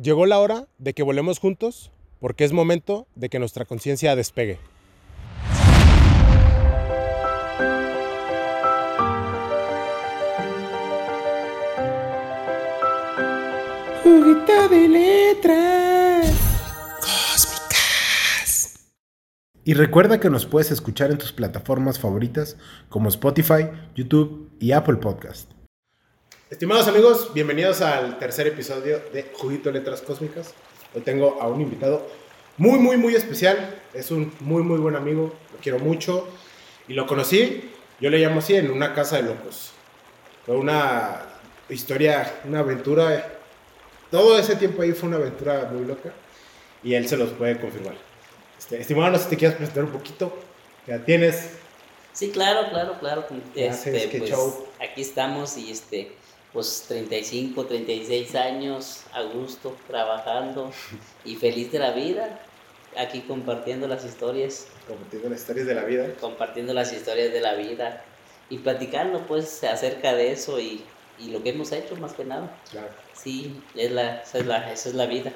Llegó la hora de que volemos juntos porque es momento de que nuestra conciencia despegue. Juguito de letras cósmicas. Y recuerda que nos puedes escuchar en tus plataformas favoritas como Spotify, YouTube y Apple Podcast. Estimados amigos, bienvenidos al tercer episodio de Juguito Letras Cósmicas. Hoy tengo a un invitado muy, muy, muy especial. Es un muy, muy buen amigo. Lo quiero mucho. Y lo conocí, yo le llamo así, en una casa de locos. Fue una historia, una aventura. Todo ese tiempo ahí fue una aventura muy loca. Y él se los puede confirmar. Este, estimado, no sé si te quieres presentar un poquito. Ya tienes. Sí, claro, claro, claro. Este, qué pues. Aquí estamos y este, pues 35, 36 años a gusto, trabajando y feliz de la vida. Aquí compartiendo las historias, Compartiendo las historias de la vida. compartiendo las historias de la vida y platicando pues acerca de eso y, y lo que hemos hecho más que nada. Claro. Sí, es la, esa, es la, esa es la vida.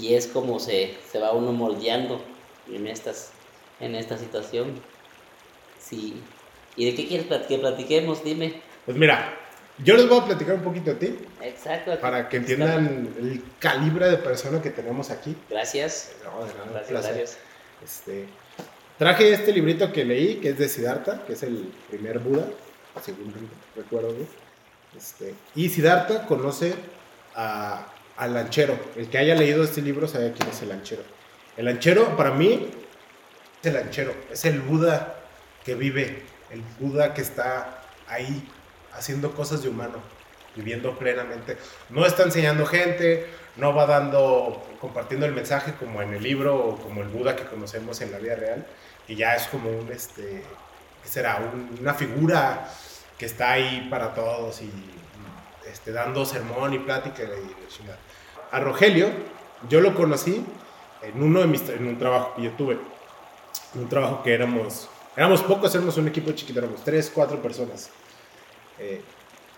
Y es como se, se va uno moldeando en, estas, en esta situación. Sí. ¿Y de qué quieres que platiquemos? Dime. Pues mira, yo les voy a platicar un poquito a ti Exacto. para que entiendan el calibre de persona que tenemos aquí. Gracias. No, de nada, Gracias, gracias. Este, traje este librito que leí, que es de Siddhartha, que es el primer Buda, según recuerdo bien. Este, y Siddhartha conoce a- al lanchero. El que haya leído este libro sabe quién es el lanchero. El lanchero, para mí, es el lanchero. Es el Buda que vive, el Buda que está ahí haciendo cosas de humano, viviendo plenamente. No está enseñando gente, no va dando, compartiendo el mensaje como en el libro o como el Buda que conocemos en la vida real, y ya es como un, este, ¿qué será? Un- una figura que está ahí para todos y este, dando sermón y plática y. A Rogelio, yo lo conocí en uno de mis, en un trabajo que yo tuve, un trabajo que éramos, éramos pocos, éramos un equipo chiquito, éramos tres, cuatro personas. Eh,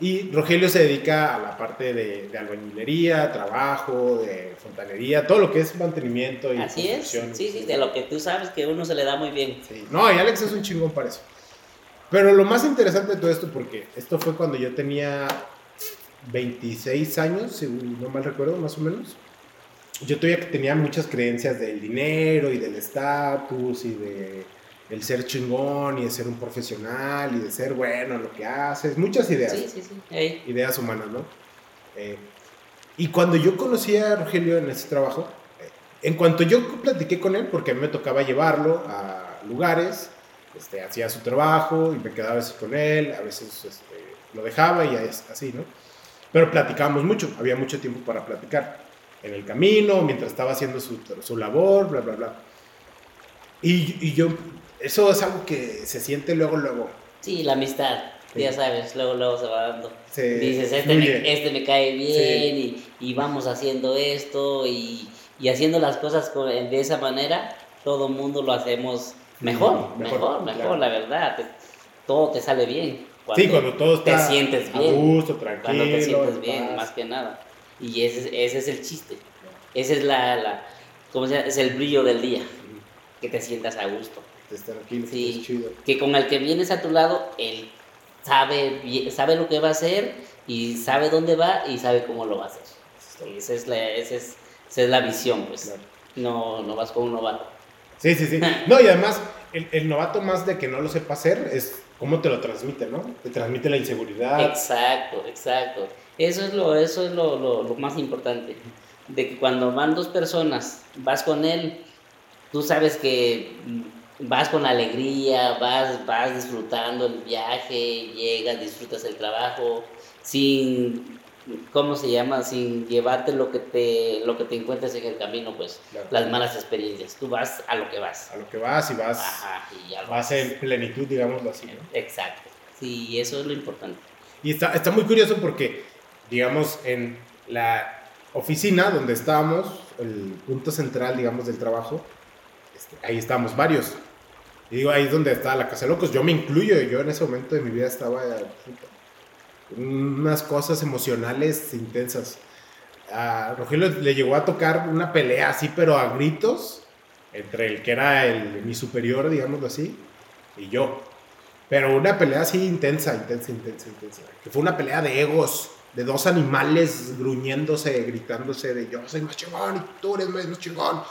y Rogelio se dedica a la parte de, de albañilería, trabajo, de fontanería, todo lo que es mantenimiento y Así es. Sí, sí, de lo que tú sabes que uno se le da muy bien. Sí. No, y Alex es un chingón para eso. Pero lo más interesante de todo esto, porque esto fue cuando yo tenía 26 años, si no mal recuerdo, más o menos. Yo todavía tenía muchas creencias del dinero y del estatus y de el ser chingón y de ser un profesional y de ser bueno en lo que haces, muchas ideas Sí, sí, sí. Ideas humanas, ¿no? Eh, y cuando yo conocí a Rogelio en ese trabajo, eh, en cuanto yo platiqué con él, porque a mí me tocaba llevarlo a lugares, este, hacía su trabajo y me quedaba a veces con él, a veces este, lo dejaba y es así, ¿no? Pero platicábamos mucho, había mucho tiempo para platicar en el camino, mientras estaba haciendo su, su labor, bla, bla, bla. Y, y yo, eso es algo que se siente luego, luego. Sí, la amistad. Sí. Ya sabes, luego, luego se va dando. Se Dices, este me, este me cae bien y, y vamos haciendo esto y, y haciendo las cosas con- de esa manera, todo mundo lo hacemos mejor, Mejor, mejor, mejor, claro. la verdad. te- todo te sale bien. Sí, cuando todo te está sientes a bien. gusto, tranquilo. Cuando te sientes en bien, paz. más que nada. Y ese, es- ese es el chiste. Ese es la, la ¿cómo se llama? Es el brillo del día. Que te sientas a gusto. Estar tranquilo, Sí. es chido. Que con el que vienes a tu lado, él sabe, sabe lo que va a hacer y sabe dónde va y sabe cómo lo va a hacer. Esa es la, esa es, esa es la visión, pues. Claro. No, no vas con un novato. Sí, sí, sí. No, y además, el, el novato más de que no lo sepa hacer es cómo te lo transmite, ¿no? Te transmite la inseguridad. Exacto, exacto. Eso es lo, eso es lo, lo, lo más importante. De que cuando van dos personas, vas con él, tú sabes que vas con alegría, vas, vas disfrutando el viaje, llegas, disfrutas el trabajo, sin, ¿cómo se llama? Sin llevarte lo que te, lo que te encuentres en el camino, pues, Claro. las malas experiencias. Tú vas a lo que vas. A lo que vas y vas, Ajá, y lo vas en plenitud, digámoslo así, ¿no? Exacto. Sí, eso es lo importante. Y está, está muy curioso porque, digamos, en la oficina donde estábamos, el punto central, digamos, del trabajo, este, ahí estábamos varios. Y digo, ahí es donde está la Casa de Locos. Yo me incluyo, yo en ese momento de mi vida estaba unas cosas emocionales intensas. a Rogelio le llegó a tocar una pelea así, pero a gritos, entre el que era el, mi superior, digámoslo así, y yo. Pero una pelea así intensa, intensa, intensa, intensa. Que fue una pelea de egos, de dos animales gruñéndose, gritándose de yo soy más chingón y tú eres más chingón.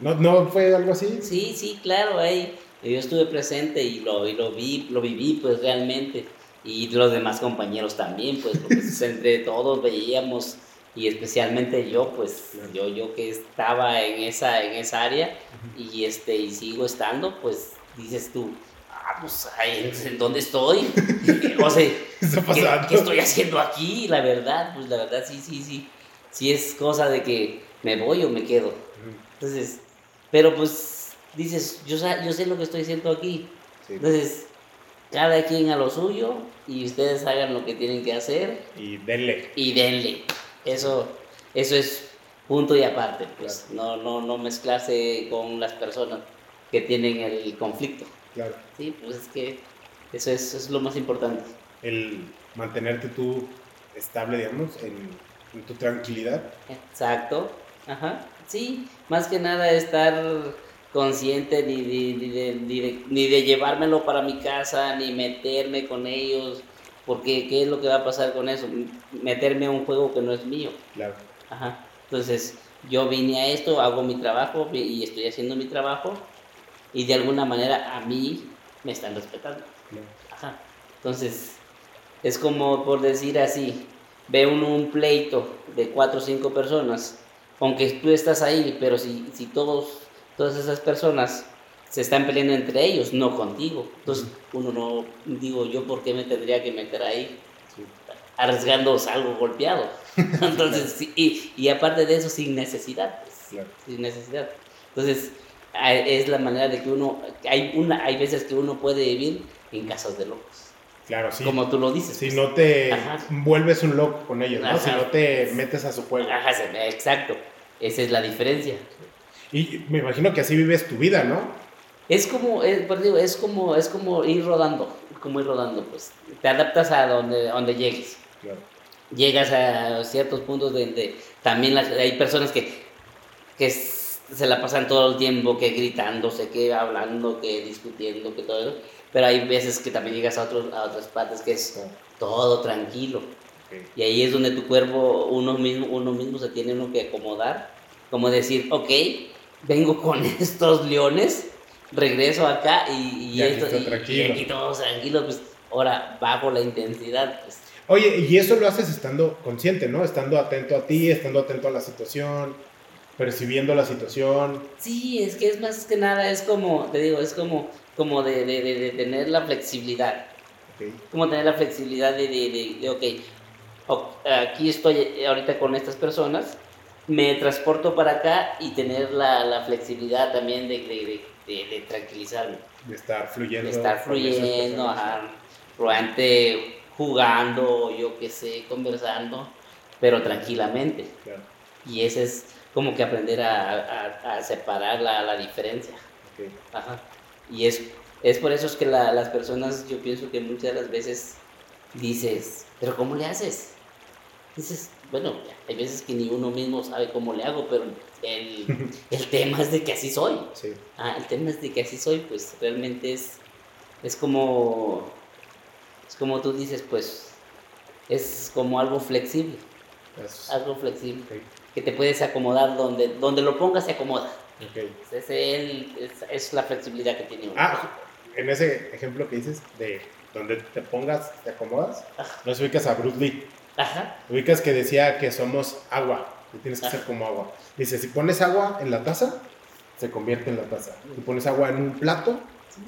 ¿No, ¿No fue algo así? Sí, sí, claro, ahí yo estuve presente y lo, y lo vi, lo viví pues realmente. Y los demás compañeros también, pues, porque pues, entre todos veíamos y especialmente yo, pues yo, yo que estaba en esa, en esa área y, este, y sigo estando, pues dices tú, ah, pues, ¿en dónde estoy? o sea, ¿qué, ¿qué, estoy haciendo aquí? La verdad, pues la verdad sí, sí, sí, sí es cosa de que me voy o me quedo. Entonces, pero pues dices, yo, yo sé lo que estoy haciendo aquí. Entonces, cada quien a lo suyo y ustedes hagan lo que tienen que hacer. Y denle. Y denle. Eso, eso es punto y aparte, pues no, no, no mezclarse con las personas que tienen el conflicto. Claro. Sí, pues es que eso es, es lo más importante. El mantenerte tú estable, digamos, en, en tu tranquilidad. Exacto, ajá. Sí, más que nada estar consciente ni, ni, ni, de, de, ni de llevármelo para mi casa, ni meterme con ellos, porque, ¿qué es lo que va a pasar con eso? Meterme a un juego que no es mío. Claro. Ajá. Entonces, yo vine a esto, hago mi trabajo y estoy haciendo mi trabajo y de alguna manera a mí me están respetando. Claro. Ajá. Entonces, es como por decir así, ve uno un pleito de cuatro o cinco personas, aunque tú estás ahí, pero si, si todos, todas esas personas se están peleando entre ellos, no contigo. Entonces, uno no, digo, yo por qué me tendría que meter ahí, arriesgando algo golpeado. Entonces, y, y, aparte de eso, sin necesidad, pues, sin necesidad. Entonces, es la manera de que uno, hay, una, hay veces que uno puede vivir en casos de locos. Claro, sí. Como tú lo dices. Si pues. no te Ajá. vuelves un loco con ellos, ¿no? Si no te metes a su juego. Ajá, exacto. Esa es la diferencia. Y me imagino que así vives tu vida, ¿no? Es como, es, pues digo, es como, es como ir rodando, como ir rodando, pues. Te adaptas a donde, donde llegues. Claro. Llegas a ciertos puntos donde también las, hay personas que, que se la pasan todo el tiempo que gritándose, que hablando, que discutiendo, que todo eso. Pero hay veces que también llegas a, otros, a otras partes que es todo tranquilo. Okay. Y ahí es donde tu cuerpo, uno mismo, uno mismo se tiene uno que acomodar. Como decir, ok, vengo con estos leones, regreso acá y, y, esto, y, tranquilo. y, aquí todos tranquilos, pues ahora bajo la intensidad. Pues. Oye, y eso lo haces estando consciente, ¿no? Estando atento a ti, estando atento a la situación, percibiendo la situación. Sí, es que es más que nada, es como, te digo, es como, como de, de, de, de tener la flexibilidad. Okay. Como tener la flexibilidad de, de, ok, aquí estoy ahorita con estas personas, me transporto para acá y tener la, la flexibilidad también de, de, de, de, tranquilizarme. De estar fluyendo. De estar fluyendo, ajá, probablemente jugando, yo qué sé, conversando, pero tranquilamente. Claro. Y ese es como que aprender a, a, a separar la, la diferencia. Okay. Ajá. Y es, es por eso es que la, las personas, yo pienso que muchas de las veces dices, pero ¿cómo le haces? Dices, bueno, hay veces que ni uno mismo sabe cómo le hago, pero el, el tema es de que así soy. Sí. Ah, el tema es de que así soy, pues realmente es, es como, es como tú dices, pues es como algo flexible. Es, algo flexible. okay. Que te puedes acomodar donde, donde lo pongas, se acomoda. Okay. Es, el, es, es, la flexibilidad que tiene uno. Ah, en ese ejemplo que dices de donde te pongas, te acomodas, Ajá. no se ubicas a Bruce Lee. Ajá. Ubicas que decía que somos agua, que tienes que ser como agua. Dice, si pones agua en la taza, se convierte en la taza. Si pones agua en un plato,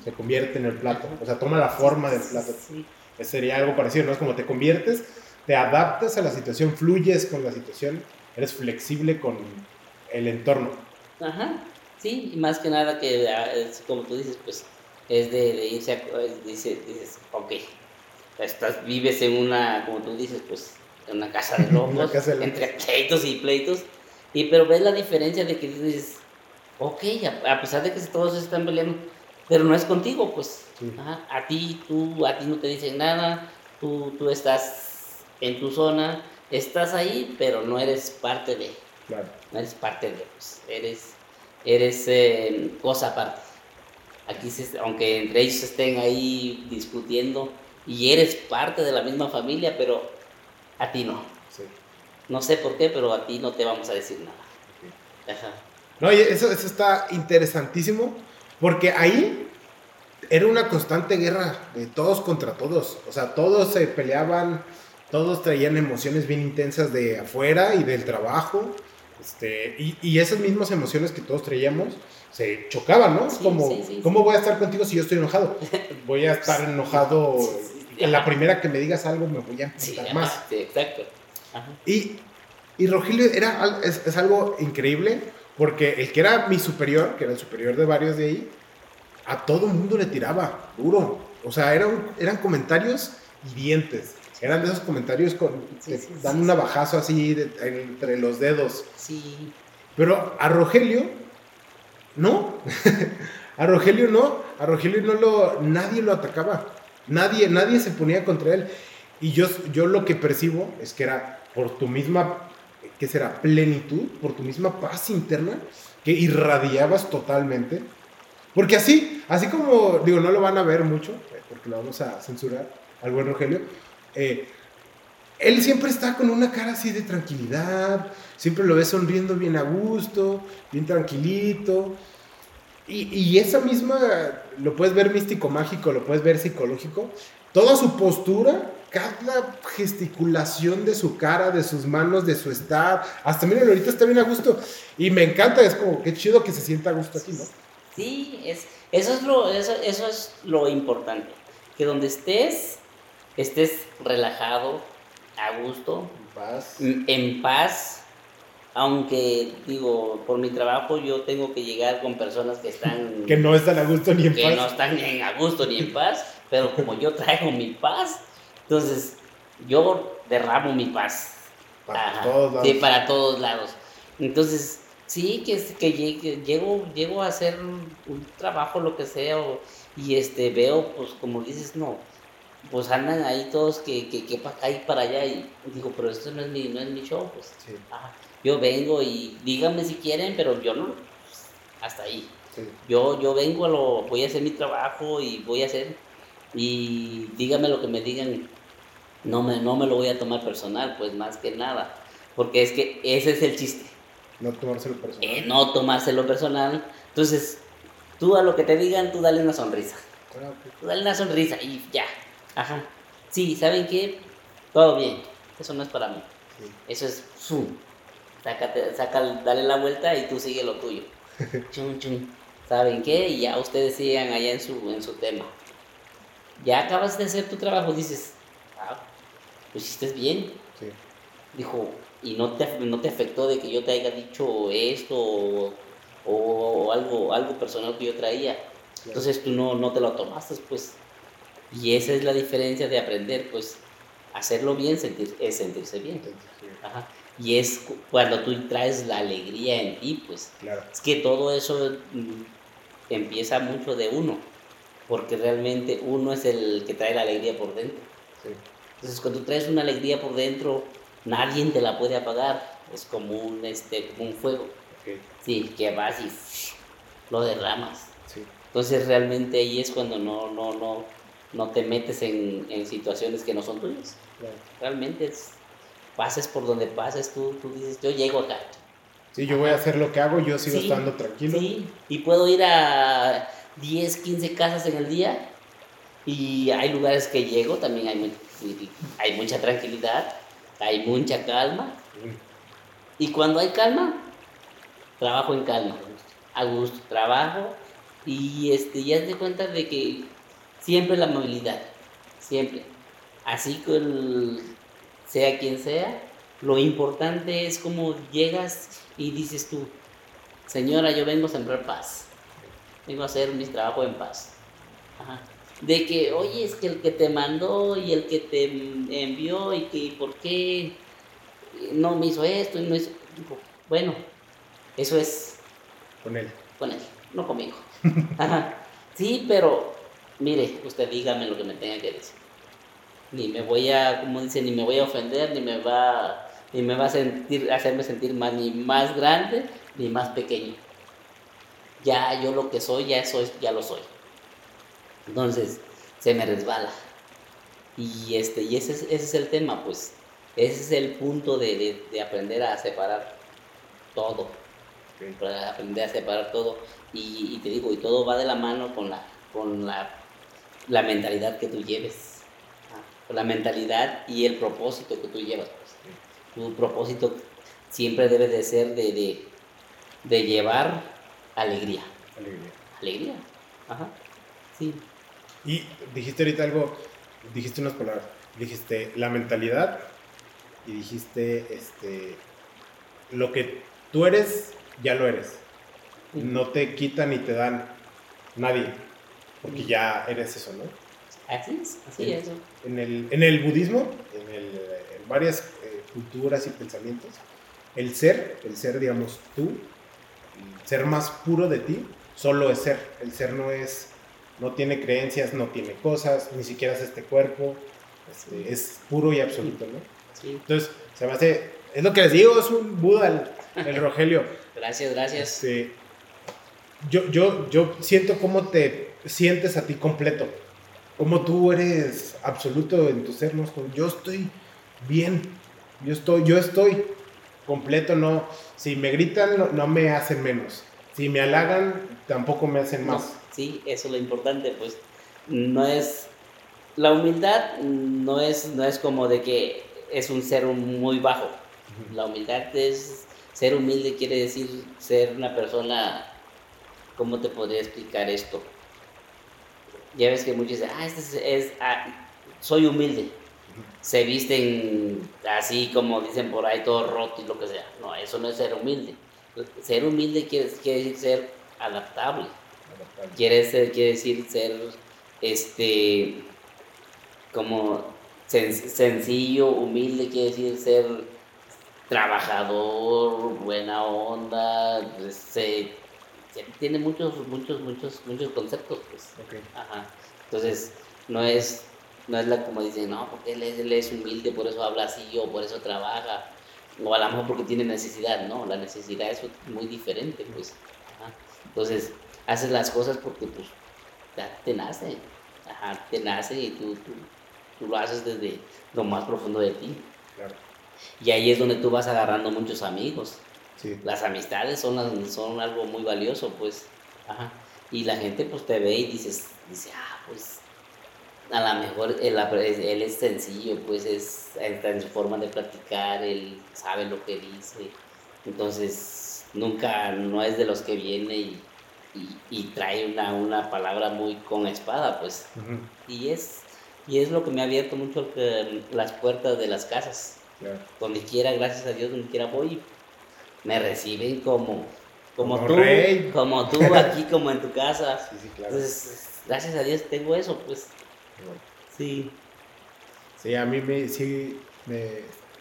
se convierte en el plato. O sea, toma la forma del plato. Sí. Sería algo parecido, ¿no? Es como te conviertes, te adaptas a la situación, fluyes con la situación, eres flexible con el entorno. Ajá. Sí, y más que nada que, es, como tú dices, pues es de, de irse a, dice, dices, ok, estás, vives en una, como tú dices, pues en una casa de locos, casa de locos. entre pleitos y pleitos, y pero ves la diferencia de que dices, ok, a, a, pesar de que todos están peleando, pero no es contigo, pues, Sí. Ajá, a ti, tú, a ti no te dicen nada, tú, tú estás en tu zona, estás ahí, pero no eres parte de, Claro. no eres parte de, pues, eres, eres eh, cosa aparte. Aquí, se- aunque entre ellos estén ahí discutiendo y eres parte de la misma familia, pero a ti no. Sí. No sé por qué, pero a ti no te vamos a decir nada. Ajá. No, y eso, eso está interesantísimo, porque ahí era una constante guerra de todos contra todos. O sea, todos se peleaban, todos traían emociones bien intensas de afuera y del trabajo. Este, y, y esas mismas emociones que todos traíamos se chocaban, ¿no? Sí, Como, sí, sí, ¿cómo voy a estar contigo si yo estoy enojado? Voy a estar enojado. En la primera que me digas algo me voy a Sí, ajá, más. sí, exacto. Ajá. Y, y Rogelio era, es, es algo increíble porque el que era mi superior, que era el superior de varios de ahí, a todo mundo le tiraba duro. O sea, eran, eran comentarios hirientes. Eran de esos comentarios con, Sí, que sí, dan un sí. abajazo así de- entre los dedos. Sí, Pero a Rogelio, no. a Rogelio no. A Rogelio no lo, nadie lo atacaba. Nadie, nadie se ponía contra él. Y yo, yo lo que percibo es que era por tu misma, ¿qué será? Plenitud, por tu misma paz interna, que irradiabas totalmente. Porque así, así como, digo, no lo van a ver mucho, eh, porque lo vamos a censurar al buen Rogelio. eh, él siempre está con una cara así de tranquilidad, siempre lo ves sonriendo bien a gusto, bien tranquilito. Y, y esa misma, lo puedes ver místico mágico, lo puedes ver psicológico, toda su postura, cada gesticulación de su cara, de sus manos, de su estar, hasta miren, ahorita está bien a gusto. Y me encanta, es como, qué chido que se sienta a gusto aquí, ¿no? sí, es, eso, es lo, eso, eso es lo importante. Que donde estés, estés relajado, a gusto, Paz. En paz, aunque digo, por mi trabajo yo tengo que llegar con personas que están Que no están a gusto ni en que paz. no están en a gusto ni en paz, pero como yo traigo mi paz, entonces yo derramo mi paz. Para Ajá, todos lados. Sí, para todos lados. Entonces, sí, que, que llego, llego a hacer un, un trabajo, lo que sea, o- y este, veo, pues como dices, no, pues andan ahí todos que, que, que para acá y para allá, y digo, pero esto no es mi, no es mi show, pues. Sí, Ajá. Yo vengo y díganme si quieren, pero yo no, hasta ahí. sí. Yo, yo vengo, a lo, voy a hacer mi trabajo y voy a hacer, y díganme lo que me digan, no me, no me lo voy a tomar personal, pues más que nada, porque es que ese es el chiste, No tomárselo personal. eh, no tomárselo personal, entonces tú a lo que te digan, tú dale una sonrisa, tú dale una sonrisa y ya, ajá, sí, ¿saben qué? Todo bien, eso no es para mí, Sí. eso es, ¡fum! Sácate, saca, dale la vuelta y tú sigue lo tuyo. Chun, chun. ¿Saben qué? Y ya ustedes sigan allá en su, en su tema. Ya acabas de hacer tu trabajo, dices, ah, lo hiciste bien. Sí. Dijo, y no te, no te afectó de que yo te haya dicho esto o, o algo, algo personal que yo traía. Entonces tú no, no te lo tomaste, pues. Y esa es la diferencia de aprender, pues, hacerlo bien sentir, es sentirse bien. Sí, Ajá. Y es cu- cuando tú traes la alegría en ti, pues. Claro. Es que todo eso mm, empieza mucho de uno, porque realmente uno es el que trae la alegría por dentro. Sí. Entonces, cuando tú traes una alegría por dentro, nadie te la puede apagar. Es como un, este, como un fuego. Ok. Sí, que vas y lo derramas. Sí. Entonces, realmente ahí es cuando no, no, no, no te metes en, en situaciones que no son tuyas. Claro. Realmente es, pases por donde pases, tú, tú dices, yo llego acá. Sí, yo voy a hacer lo que hago, yo sigo Sí, estando tranquilo. Sí, y puedo ir a 10, 15 casas en el día. Y hay lugares que llego, también hay, mu- hay mucha tranquilidad, hay mucha calma. Mm, Y cuando hay calma, trabajo en calma, a gusto, trabajo. Y este, ya te cuenta de que siempre la movilidad, siempre. Así que el- sea quien sea, lo importante es como llegas y dices tú, señora, yo vengo a sembrar paz, vengo a hacer mi trabajo en paz. Ajá. De que, oye, es que el que te mandó y el que te envió y que por qué no me hizo esto y no hizo... Bueno, eso es Con él. con él, no conmigo. Ajá. Sí, pero mire, usted dígame lo que me tenga que decir. Ni me voy a, como dice, ni me voy a ofender, ni me va, ni me va a sentir, hacerme sentir más, ni más grande, ni más pequeño. Ya yo lo que soy, ya soy, ya lo soy. Entonces, se me resbala. Y, este, y ese, es, ese es el tema, pues. Ese es el punto de, de, de aprender a separar todo. Para aprender a separar todo. Y, y, te digo, y todo va de la mano con la, con la, la mentalidad que tú lleves. La mentalidad y el propósito que tú llevas. Pues. Tu propósito siempre debe de ser de, de, de llevar alegría. Alegría. Alegría. Ajá. Sí. Y dijiste ahorita algo, dijiste unas palabras, dijiste la mentalidad y dijiste este lo que tú eres, ya lo eres. No te quitan ni te dan nadie, porque ya eres eso, ¿no? Así es, así es. En el, en el budismo, en, el, en varias eh, culturas y pensamientos, el ser, el ser, digamos, tú, el ser más puro de ti, solo es ser. El ser no es no tiene creencias, no tiene cosas, ni siquiera es este cuerpo, este, es puro y absoluto, ¿no? Sí. Entonces, se me hace, es lo que les digo, es un Buda el, el Rogelio. Gracias, gracias. Este, yo, yo, yo siento cómo te sientes a ti completo, cómo tú eres absoluto en tu ser, ¿no? Yo estoy bien, yo estoy, yo estoy completo, no, si me gritan no, no me hacen menos, si me halagan tampoco me hacen más. No. Sí, eso es lo importante, pues no es, la humildad no es, no es como de que es un ser muy bajo. La humildad es, ser humilde quiere decir ser una persona, ¿cómo te podría explicar esto? Ya ves que muchos dicen, ah, este es, es ah, soy humilde. Se visten así como dicen por ahí, todo roto y lo que sea. No, eso no es ser humilde. Ser humilde quiere, quiere decir ser adaptable. Quiere, ser, quiere decir ser, este, como sen sencillo, humilde, quiere decir ser trabajador, buena onda, se tiene muchos, muchos, muchos, muchos conceptos, pues. Okay. Ajá. Entonces, no es, no es la como dicen, no, porque él es, él es humilde, por eso habla así, o por eso trabaja, o a lo mejor porque tiene necesidad, no, la necesidad es muy diferente, pues. Ajá. Entonces, haces las cosas porque pues ya te nace, Ajá, te nace y tú, tú, tú, lo haces desde lo más profundo de ti. Claro. Y ahí es donde tú vas agarrando muchos amigos. Sí. Las amistades son, son algo muy valioso, pues. Ajá. Y la gente pues te ve y dices, dice, ah, pues a lo mejor él, él es sencillo, pues es, está en su forma de platicar, él sabe lo que dice. Entonces, nunca, no es de los que viene y y, y, trae una, una palabra muy con espada, pues. Uh -huh. Y es y es lo que me ha abierto mucho que, las puertas de las casas. Donde quiera, gracias a Dios, donde quiera voy, me reciben como, como, Como tú, rey. como tú aquí, como en tu casa. Sí, sí, claro. Entonces, gracias a Dios tengo eso, pues. Bueno. Sí. Sí, a mí me, sí, me,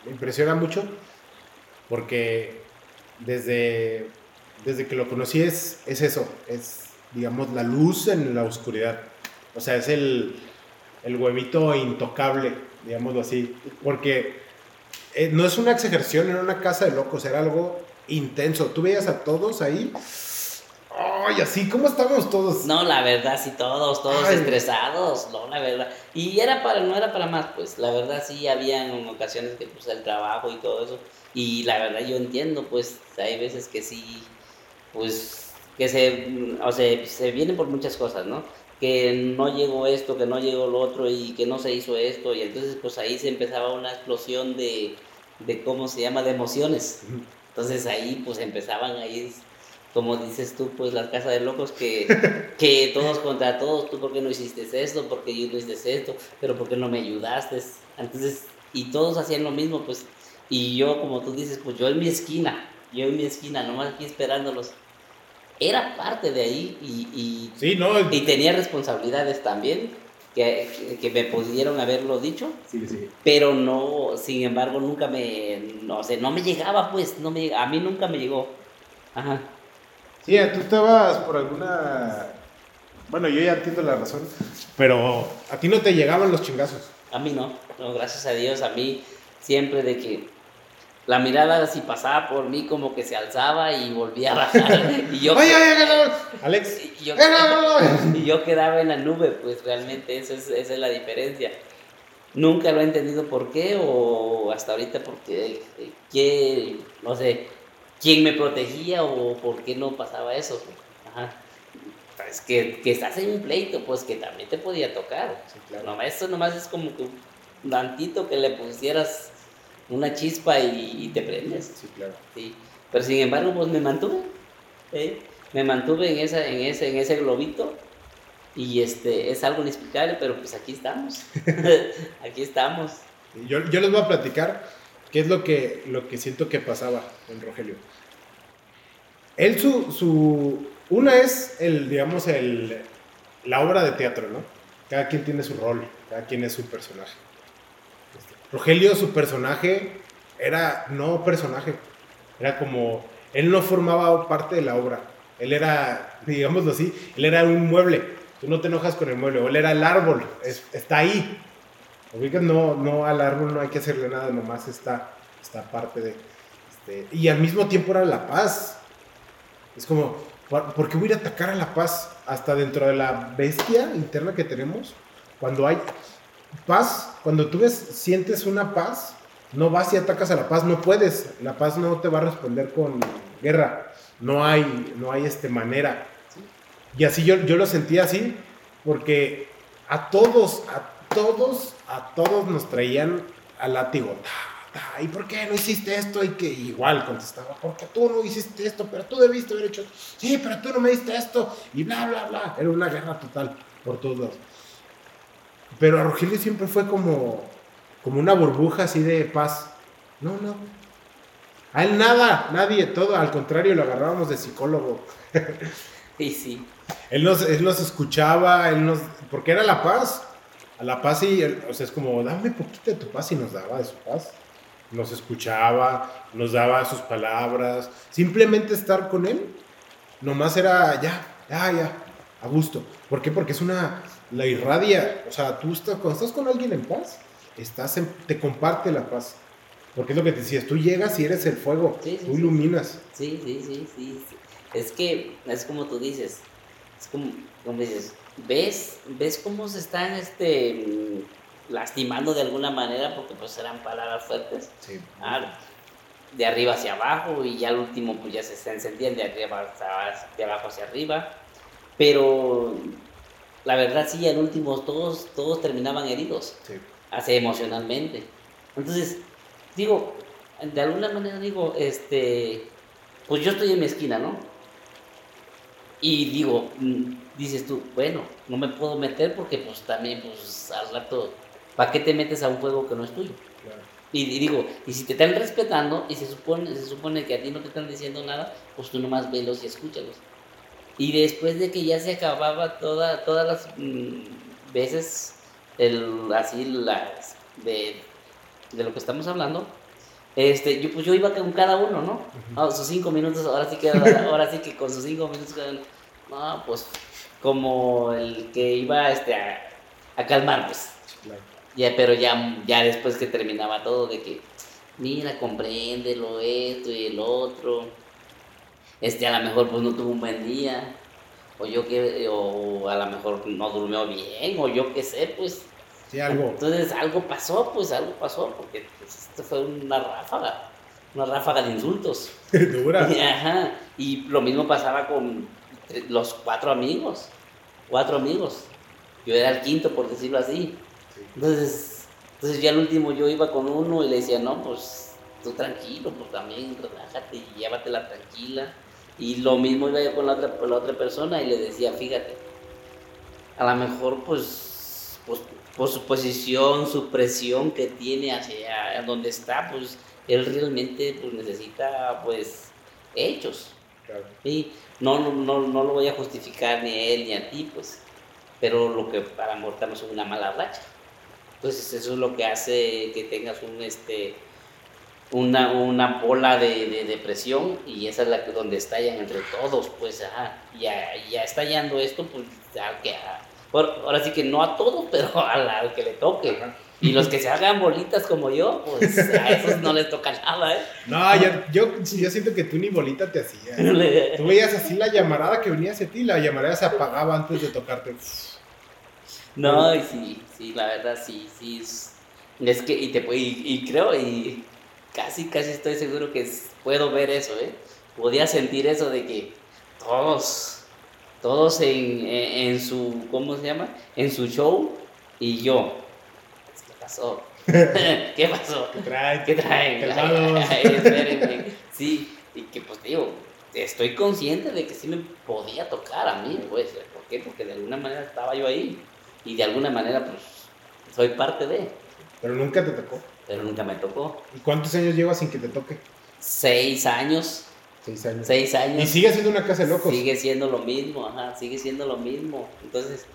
me impresiona mucho porque desde, desde que lo conocí es, es eso, es, digamos, la luz en la oscuridad. O sea, es el, el huevito intocable, digámoslo así, porque eh, no es una exageración en una casa de locos, era algo intenso. Tú veías a todos ahí. Ay, así, ¿cómo estamos todos? No, la verdad, sí, todos, todos Ay. estresados, no, la verdad. Y era para, no era para más, pues, la verdad sí habían ocasiones que pues el trabajo y todo eso. Y la verdad yo entiendo, pues, hay veces que sí, pues, que se, o sea, se vienen por muchas cosas, ¿no? Que no llegó esto, que no llegó lo otro y que no se hizo esto. Y entonces, pues ahí se empezaba una explosión de, de ¿cómo se llama?, de emociones. Entonces ahí, pues empezaban ahí como dices tú, pues la casa de locos que, que todos contra todos, tú por qué no hiciste esto, por qué yo no hiciste esto, pero por qué no me ayudaste. Entonces, y todos hacían lo mismo, pues, y yo, como tú dices, pues yo en mi esquina, yo en mi esquina, nomás aquí esperándolos. Era parte de ahí y, y, Sí, no. y tenía responsabilidades también, que, que me pudieron haberlo dicho, Sí, sí. pero no, sin embargo, nunca me, no sé, no me llegaba, pues, no me, a mí nunca me llegó. Ajá. Sí, tú estabas por alguna... Bueno, yo ya entiendo la razón, pero a ti no te llegaban los chingazos. A mí no, no, gracias a Dios, a mí siempre de que la mirada si pasaba por mí como que se alzaba y volvía a bajar. Y yo, ¡Oye, oye, oye! Alex. y yo, ¡Eh, y yo quedaba en la nube, pues realmente esa es, esa es la diferencia. Nunca lo he entendido por qué o hasta ahorita porque, eh, qué, no sé, quién me protegía o por qué no pasaba eso. Ajá. Es que, que estás en un pleito, pues que también te podía tocar. Sí, claro. Nomás, esto nomás es como que un tantito que le pusieras una chispa y, y te prendes. Sí, claro. Sí. Pero sin embargo, pues me mantuve. ¿eh? Me mantuve en, esa, en, ese, en ese globito. Y este, es algo inexplicable, pero pues aquí estamos. aquí estamos. Yo, yo les voy a platicar qué es lo que, lo que siento que pasaba con Rogelio. Él, su, su. Una es el, digamos, el, la obra de teatro, ¿no? Cada quien tiene su rol, cada quien es su personaje. Rogelio, su personaje, era no personaje. Era como. Él no formaba parte de la obra. Él era, digámoslo así, él era un mueble. Tú no te enojas con el mueble. Él era el árbol. es- está ahí. Ubicas, no, no al árbol no hay que hacerle nada, nomás está, está parte de. este, y al mismo tiempo era la paz. Es como, ¿por qué voy a atacar a la paz? Hasta dentro de la bestia interna que tenemos, cuando hay paz, cuando tú ves, sientes una paz, no vas y atacas a la paz, no puedes. La paz no te va a responder con guerra. No hay, no hay este manera. Y así yo, yo lo sentía así, porque a todos, a todos, a todos nos traían al látigo. ¿Y por qué no hiciste esto? Y que igual contestaba, porque tú no hiciste esto, pero tú debiste haber hecho, sí, pero tú no me diste esto, y bla, bla, bla. Era una guerra total por todos lados. Pero a Rogelio siempre fue como, como una burbuja así de paz. No, no. A él nada, nadie, todo, al contrario, lo agarrábamos de psicólogo. Y sí. Él nos, él nos escuchaba, él nos, porque era la paz. A la paz y, o sea, es como, dame poquito de tu paz y nos daba de su paz. Nos escuchaba, nos daba sus palabras. Simplemente estar con él, nomás era ya, ya, ya, a gusto. ¿Por qué? Porque es una, la irradia. O sea, tú estás, cuando estás con alguien en paz, estás en- te comparte la paz. Porque es lo que te decías, tú llegas y eres el fuego, Sí, sí, tú sí. iluminas. Sí, sí, sí, sí. Es que es como tú dices. Es como, como dices, ¿ves, ves cómo se están este, mm, lastimando de alguna manera porque pues eran palabras fuertes. Sí. Ah, de arriba hacia abajo y ya al último pues ya se, se encendían de arriba hacia, de abajo hacia arriba. Pero la verdad sí, al último todos, todos terminaban heridos sí. hacia emocionalmente. Entonces, digo, de alguna manera digo, este, pues yo estoy en mi esquina, ¿no? Y digo, mm, dices tú, bueno, no me puedo meter porque pues también, pues al rato, ¿para qué te metes a un juego que no es tuyo? claro. Y, y digo, y si te están respetando y se supone, se supone que a ti no te están diciendo nada, pues tú nomás velos y escúchalos. Y después de que ya se acababa toda, todas las mm, veces, el, así las de, de lo que estamos hablando, este, yo, pues yo iba con cada uno, ¿no? Ah, sus cinco minutos, ahora sí que, ahora sí que con sus cinco minutos, no, pues como el que iba este, a, a calmar, pues. claro. Ya, pero ya, ya después que terminaba todo, de que, mira, compréndelo, esto y el otro. Este, a lo mejor pues no tuvo un buen día. O yo que, o a lo mejor no durmió bien, o yo qué sé, pues. Sí, algo. Entonces algo pasó, pues algo pasó, porque pues, esto fue una ráfaga, una ráfaga de insultos. Dura. Ajá. Y lo mismo pasaba con los cuatro amigos, cuatro amigos. Yo era el quinto, por decirlo así. Entonces, entonces ya al último yo iba con uno y le decía, no, pues tú tranquilo, pues también relájate y llévatela tranquila. Y lo mismo iba yo con la otra, con la otra persona y le decía, fíjate, a lo mejor pues, pues por su posición, su presión que tiene hacia donde está, pues él realmente pues, necesita pues hechos. Claro. Sí, no, no, no, no lo voy a justificar ni a él ni a ti, pues. Pero lo que para mejor estamos en una mala racha. Entonces eso es lo que hace que tengas un este una, una bola de, de depresión y esa es la que donde estallan entre todos, pues ajá. Ya, ya estallando esto, pues ya que a- por- ahora sí que no a todos, pero al, al que le toque. Ajá. Y los que se hagan bolitas como yo, pues a esos no les toca nada, ¿eh? No, yo, yo, yo siento que tú ni bolita te hacías. Tú veías así la llamarada que venía hacia ti, la llamarada se apagaba antes de tocarte. No, y sí, sí, la verdad, sí, sí. Es, es que, y, te, y, y creo, y casi, casi estoy seguro que puedo ver eso, ¿eh? Podía sentir eso de que todos, todos en, en, en su, ¿cómo se llama? En su show y yo. ¿Qué pasó? ¿Qué pasó? ¿Qué traes? ¿Qué traen? Ay, espérenme. Sí, y que pues digo, estoy consciente de que sí me podía tocar a mí, pues. ¿Por qué? Porque de alguna manera estaba yo ahí. Y de alguna manera, pues, soy parte de. Pero nunca te tocó. Pero nunca me tocó. ¿Y cuántos años llevas sin que te toque? Seis años. Seis años. Seis años. Y sigue siendo una casa de locos. Sigue siendo lo mismo, ajá, sigue siendo lo mismo. Entonces,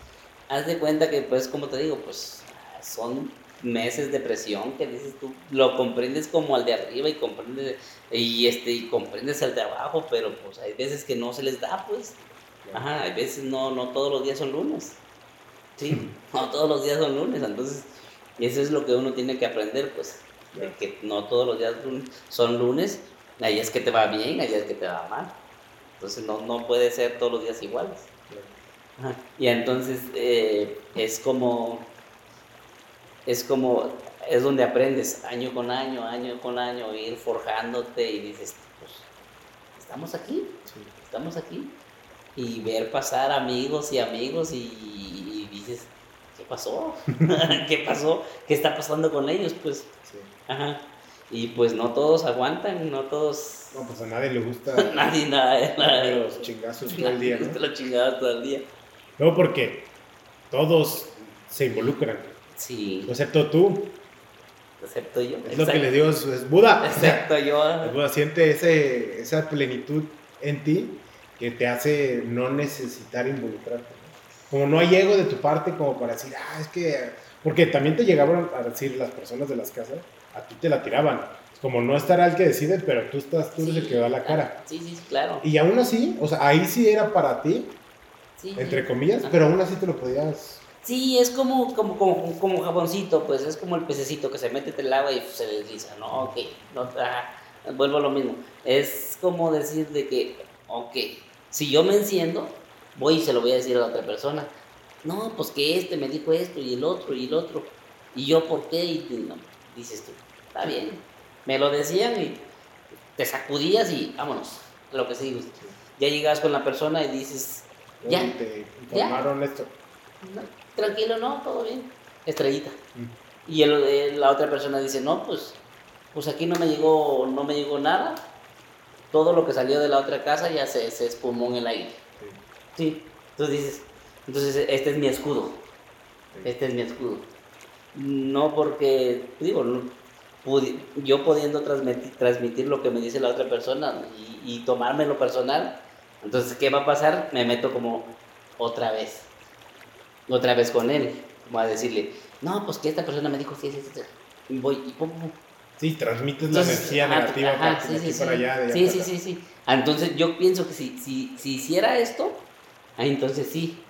haz de cuenta que, pues, como te digo, pues, son meses de presión que dices tú, lo comprendes como al de arriba y comprendes, y este, y comprendes al de abajo, pero pues hay veces que no se les da, pues. Ajá, hay veces no, no todos los días son lunes. Sí, no todos los días son lunes, entonces, eso es lo que uno tiene que aprender, pues, de que no todos los días son lunes, hay días que te va bien, hay días que te va mal. Entonces no, no puede ser todos los días iguales. Ajá. Y entonces eh, es como, es como, es donde aprendes año con año, año con año, ir forjándote y dices, pues, estamos aquí, estamos aquí. Y ver pasar amigos y amigos y, y dices, ¿qué pasó? ¿Qué pasó? ¿Qué está pasando con ellos? Pues, Sí. ajá. Y pues no todos aguantan, no todos... No, pues a nadie le gusta Nadie nada, nada. los chingazos todo el día, ¿no? lo chingabas todo el día. No, porque todos se involucran, Sí, excepto tú. excepto yo. Es lo que le dio, es es Buda. Excepto yo. El Buda siente ese, esa plenitud en ti que te hace no necesitar involucrarte. Como no hay ego de tu parte como para decir, ah, es que... Porque también te llegaban a decir las personas de las casas, a ti te la tiraban. Como no estará el que decide, pero tú estás, tú eres el que da la cara. Sí, sí, sí, claro. Y aún así, o sea, ahí sí era para ti, Sí, entre comillas, Ajá. pero aún así te lo podías... Sí, es como, como, como, como jaboncito, pues es como el pececito que se mete en el agua y se desliza, ¿no? Ok, no, ajá, vuelvo a lo mismo. Es como decir de que, ok, si yo me enciendo, voy y se lo voy a decir a la otra persona. No, pues que este me dijo esto y el otro y el otro. ¿Y yo por qué? Y tú, no, dices tú, está bien. Me lo decían y te sacudías y vámonos, lo que sigue. Ya llegas con la persona y dices, Ya. "Oye, te informaron esto. no, tranquilo, no, todo bien. Estrellita. Mm. Y el- el- la otra persona dice, no, pues, pues aquí no me llegó, no me llegó nada. Todo lo que salió de la otra casa ya se, se espumó en el aire. Sí. Entonces dices, entonces este es mi escudo. Este es mi escudo. No porque, digo, no, yo pudiendo transmitir, transmitir lo que me dice la otra persona y, y tomármelo personal, entonces, ¿qué va a pasar? Me meto como otra vez. Otra vez con él. Como a decirle, no, pues que esta persona me dijo, sí, sí, sí. Y voy y pum, pum. Sí, transmites la Entonces, energía ajá, negativa ajá, para, sí, sí, sí. para allá. De allá Sí, sí, sí, sí. Entonces yo pienso que si, si, si hiciera esto, ah, entonces sí,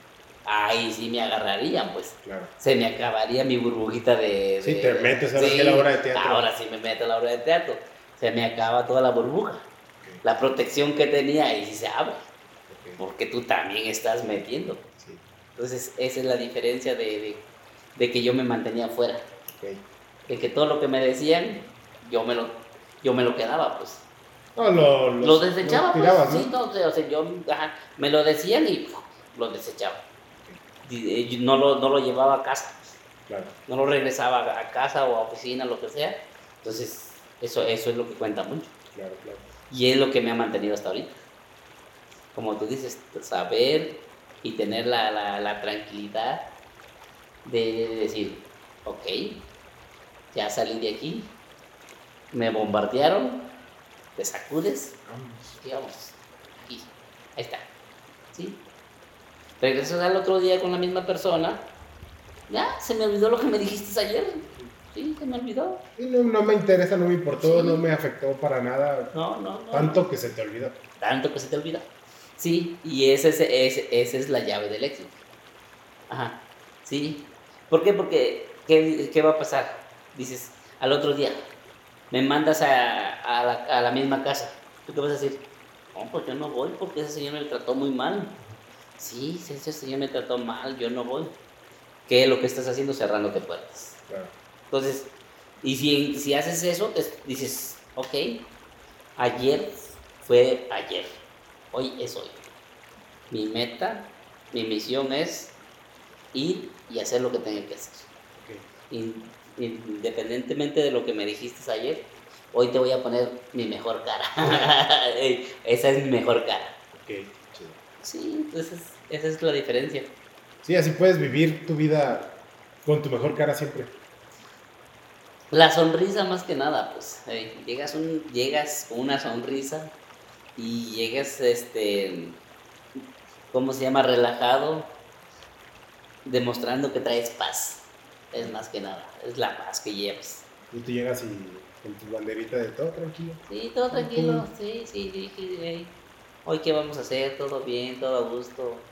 ahí sí me agarrarían, pues. Claro. Se me acabaría mi burbujita de... Sí, te metes ahora sí a la obra de teatro. Ahora sí me meto a la obra de teatro. Se me acaba toda la burbuja. La protección que tenía ahí sí se abre, porque tú también estás metiendo. sí, Entonces esa es la diferencia de, de, de que yo me mantenía afuera. De que todo lo que me decían, yo me lo, yo me lo quedaba, pues. No, lo, desechaba, pues, sí, no, o sea, yo, ajá, me lo decían y ¡puf! lo desechaba. Y, eh, no lo, no lo llevaba a casa, Claro. no lo regresaba a- a casa o a oficina, lo que sea. Entonces, eso, eso es lo que cuenta mucho. Claro, claro. Y es lo que me ha mantenido hasta ahorita. Como tú dices, saber y tener la, la, la tranquilidad de, de decir, ok, ya salí de aquí, me bombardearon, te sacudes, Vamos. digamos, y ahí está. ¿Sí? Regresas al otro día con la misma persona, ya, se me olvidó lo que me dijiste ayer. Sí, se me olvidó. Y no, no me interesa, no me importó, Sí. no me afectó para nada. No, no, no. Tanto que se te olvidó. tanto que se te olvida. Sí, y ese, es- ese- esa es la llave del éxito. Ajá, sí. ¿Por qué? Porque ¿qué, qué va a pasar? Dices, al otro día, me mandas a, a, la, a la misma casa. ¿Tú qué vas a decir? No, pues yo no voy porque ese señor me trató muy mal. Sí, ese señor me trató mal, yo no voy. ¿Qué es lo que estás haciendo? Cerrándote puertas. Claro. Entonces, y si, si haces eso, te- dices, ok, ayer fue ayer, hoy es hoy. Mi meta, mi misión es ir y hacer lo que tenga que hacer. Ok. In- Independientemente de lo que me dijiste ayer, hoy te voy a poner mi mejor cara. Esa es mi mejor cara. Ok, chido. Sí, entonces esa es la diferencia. Sí, así puedes vivir tu vida con tu mejor cara siempre. La sonrisa más que nada, pues. eh, llegas, un, llegas con una sonrisa y llegas, este, ¿cómo se llama? Relajado, demostrando que traes paz. Es más que nada, es la paz que llevas. Y tú llegas y con tu banderita de todo tranquilo. Sí, todo tranquilo, sí, sí, dije, "Ey, hoy qué vamos a hacer, todo bien, todo a gusto.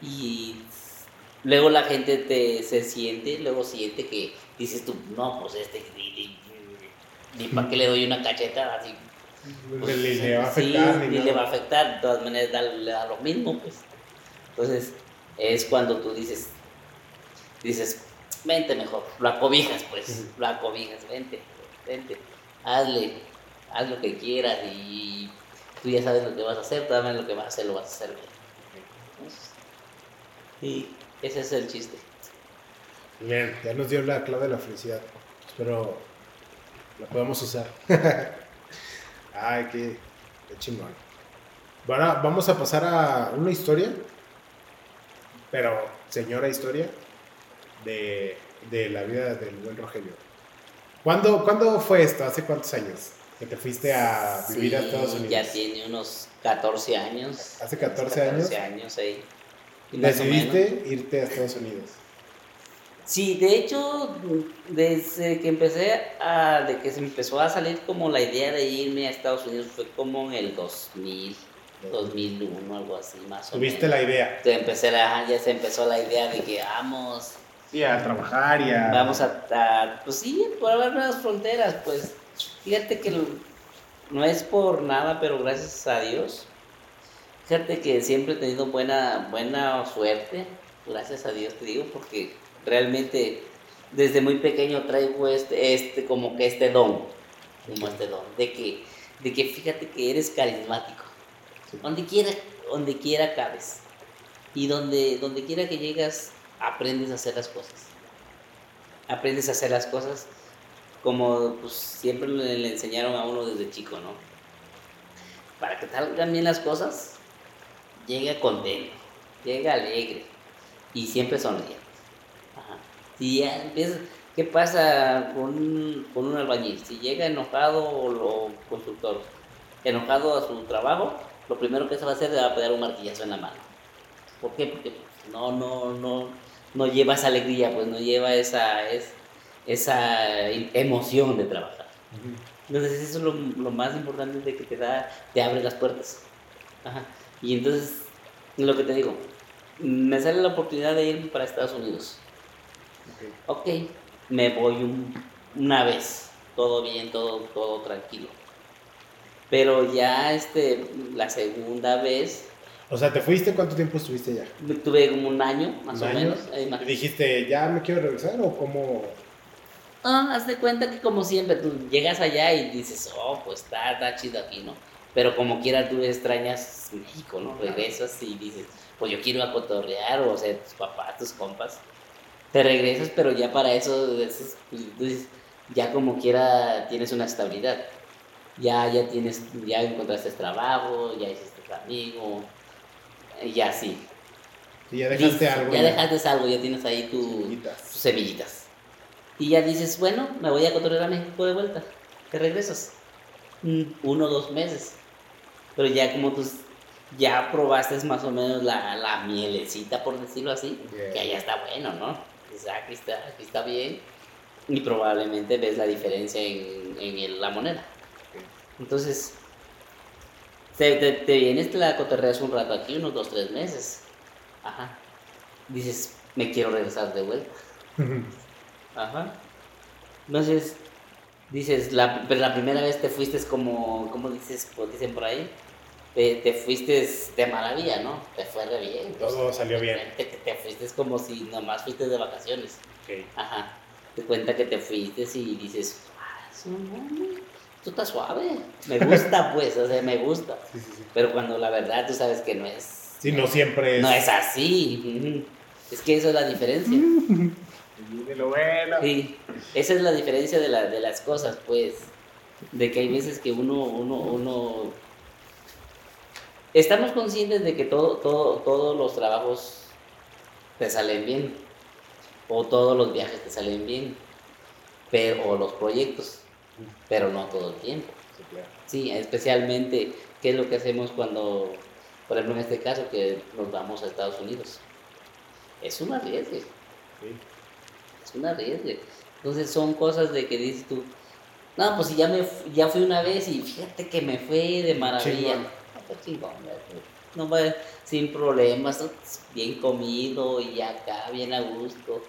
Y luego la gente te, se siente, luego siente que dices tú, no, pues este, ni, para qué le doy una cacheta así. Ni le, le va a Sí, afectar ni, ni le va a afectar, de todas maneras da, le da lo mismo, pues. Entonces, es cuando tú dices, dices, vente mejor, lo acobijas, pues, lo acobijas, vente, vente, hazle, haz lo que quieras y tú ya sabes lo que vas a hacer, dame lo que vas a hacer, lo vas a hacer bien. Y ese es el chiste. Bien, ya nos dio la clave de la felicidad. Espero la podamos usar. Ay, qué, qué chingón. Ahora vamos a pasar a una historia, pero señora historia, de, de la vida del buen Rogelio. ¿Cuándo, ¿Cuándo fue esto? ¿Hace cuántos años? Que te fuiste a vivir a Sí, Estados Unidos. Ya tiene unos 14 años. Hace 14 años. 14 años, ahí. Más o Decidiste irte a Estados Unidos. Sí, de hecho, desde que empecé a, de que se me empezó a salir como la idea de irme a Estados Unidos fue como en el 2000, 2001, algo así, más o Tuviste menos. la idea. Que empecé la- ya se empezó la idea de que vamos, Sí, a trabajar y a... vamos a, a- pues sí, probar nuevas fronteras, pues fíjate que lo- no es por nada, pero gracias a Dios, fíjate que siempre he tenido buena, buena suerte, gracias a Dios te digo, porque realmente desde muy pequeño traigo este, este, como que este don, como este don, de que, de que fíjate que eres carismático, donde quiera, donde quiera cabes, y donde, donde quiera que llegas, aprendes a hacer las cosas. Aprendes a hacer las cosas como pues, siempre le, enseñaron a uno desde chico, ¿no? Para que salgan bien las cosas, llega contento, llega alegre y siempre sonriente. Ajá. Si ¿qué pasa con, con un albañil? Si llega enojado o lo constructor, enojado a su trabajo, lo primero que se va a hacer es va a pegar un martillazo en la mano. ¿Por qué? Porque pues, no, no, no, no lleva esa alegría, pues no lleva esa, es, esa emoción de trabajar. Entonces eso es lo, lo más importante de que te da, te abre las puertas. Ajá. Y entonces, lo que te digo, me sale la oportunidad de irme para Estados Unidos. Ok. Ok, me voy un- una vez, todo bien, todo, todo tranquilo. Pero ya este, la segunda vez, O sea, ¿te fuiste? ¿Cuánto tiempo estuviste allá? tuve como un año, más ¿Un o año? menos. ahí más- ¿Y dijiste, ya me quiero regresar o cómo? Ah, haz de cuenta que como siempre, tú llegas allá y dices, oh, pues está, está chido aquí, ¿no? Pero como quiera tú extrañas México, ¿no? Regresas y dices, pues yo quiero a cotorrear o sea, tus papás, tus compas. Te regresas, pero ya para eso, eso es, pues, ya como quiera tienes una estabilidad. Ya, ya tienes, ya encontraste trabajo, ya hiciste amigo, y ya sí. Y ya dejaste Listo, algo. Ya dejaste algo, ya tienes ahí tu, Semillitas. tus semillitas. Y ya dices, bueno, me voy a cotorrear a México de vuelta. Te regresas. Mm, Uno o dos meses. Pero ya como tú ya probaste más o menos la, la mielecita, por decirlo así, Yeah. que allá está bueno, ¿no? Dices, "Ah, aquí está, aquí está bien. Y probablemente ves la diferencia en, en el- la moneda. Entonces, te, te, te vienes, te la cotorreas un rato aquí, unos dos, tres meses. Ajá. Dices, me quiero regresar de vuelta. Ajá. Entonces, dices, la, pero la primera vez te fuiste como, ¿cómo dices, pues dicen por ahí? Te, te fuiste de maravilla, ¿no? Te fue re bien. Todo salió bien. Te, te, te fuiste como si nomás fuiste de vacaciones. Ok. Ajá. Te cuenta que te fuiste y dices, ah, eso no, esto está suave. Me gusta, pues, o sea, me gusta. Sí, sí, sí. Pero cuando la verdad tú sabes que no es, Sí, no siempre es. no es así. Es que esa es la diferencia. De lo bueno. Sí, esa es la diferencia de, la, de las cosas, pues. De que hay veces que uno, uno, uno... Estamos conscientes de que todo, todo, todos los trabajos te salen bien. O todos los viajes te salen bien. Pero, o los proyectos. Pero no todo el tiempo. Sí, claro. Sí, especialmente, ¿qué es lo que hacemos cuando, por ejemplo, en este caso, que nos vamos a Estados Unidos? Es un arriesgue, Sí. es un arriesgue. Entonces son cosas de que dices tú, no, pues si ya, me, ya fui una vez y fíjate que me fue de maravilla. Chingón. No, pues chingón, no sin problemas, bien comido y acá, bien a gusto.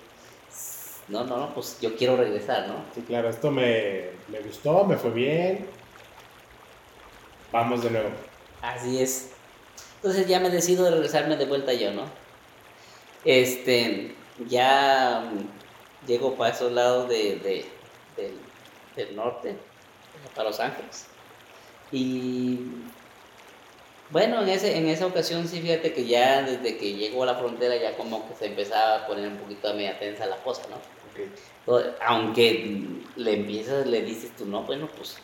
No, no, no, pues yo quiero regresar, ¿no? Sí, claro, esto me, me gustó, me fue bien. Vamos de nuevo. Así es. Entonces ya me decido de regresarme de vuelta yo, ¿no? Este, ya mm, llego para esos lados de, de- del, del norte, para Los Ángeles. Y bueno, en, ese, en esa ocasión sí, fíjate que ya desde que llego a la frontera ya como que se empezaba a poner un poquito media tensa la cosa, ¿no? Aunque le empiezas, le dices tú, no, bueno, pues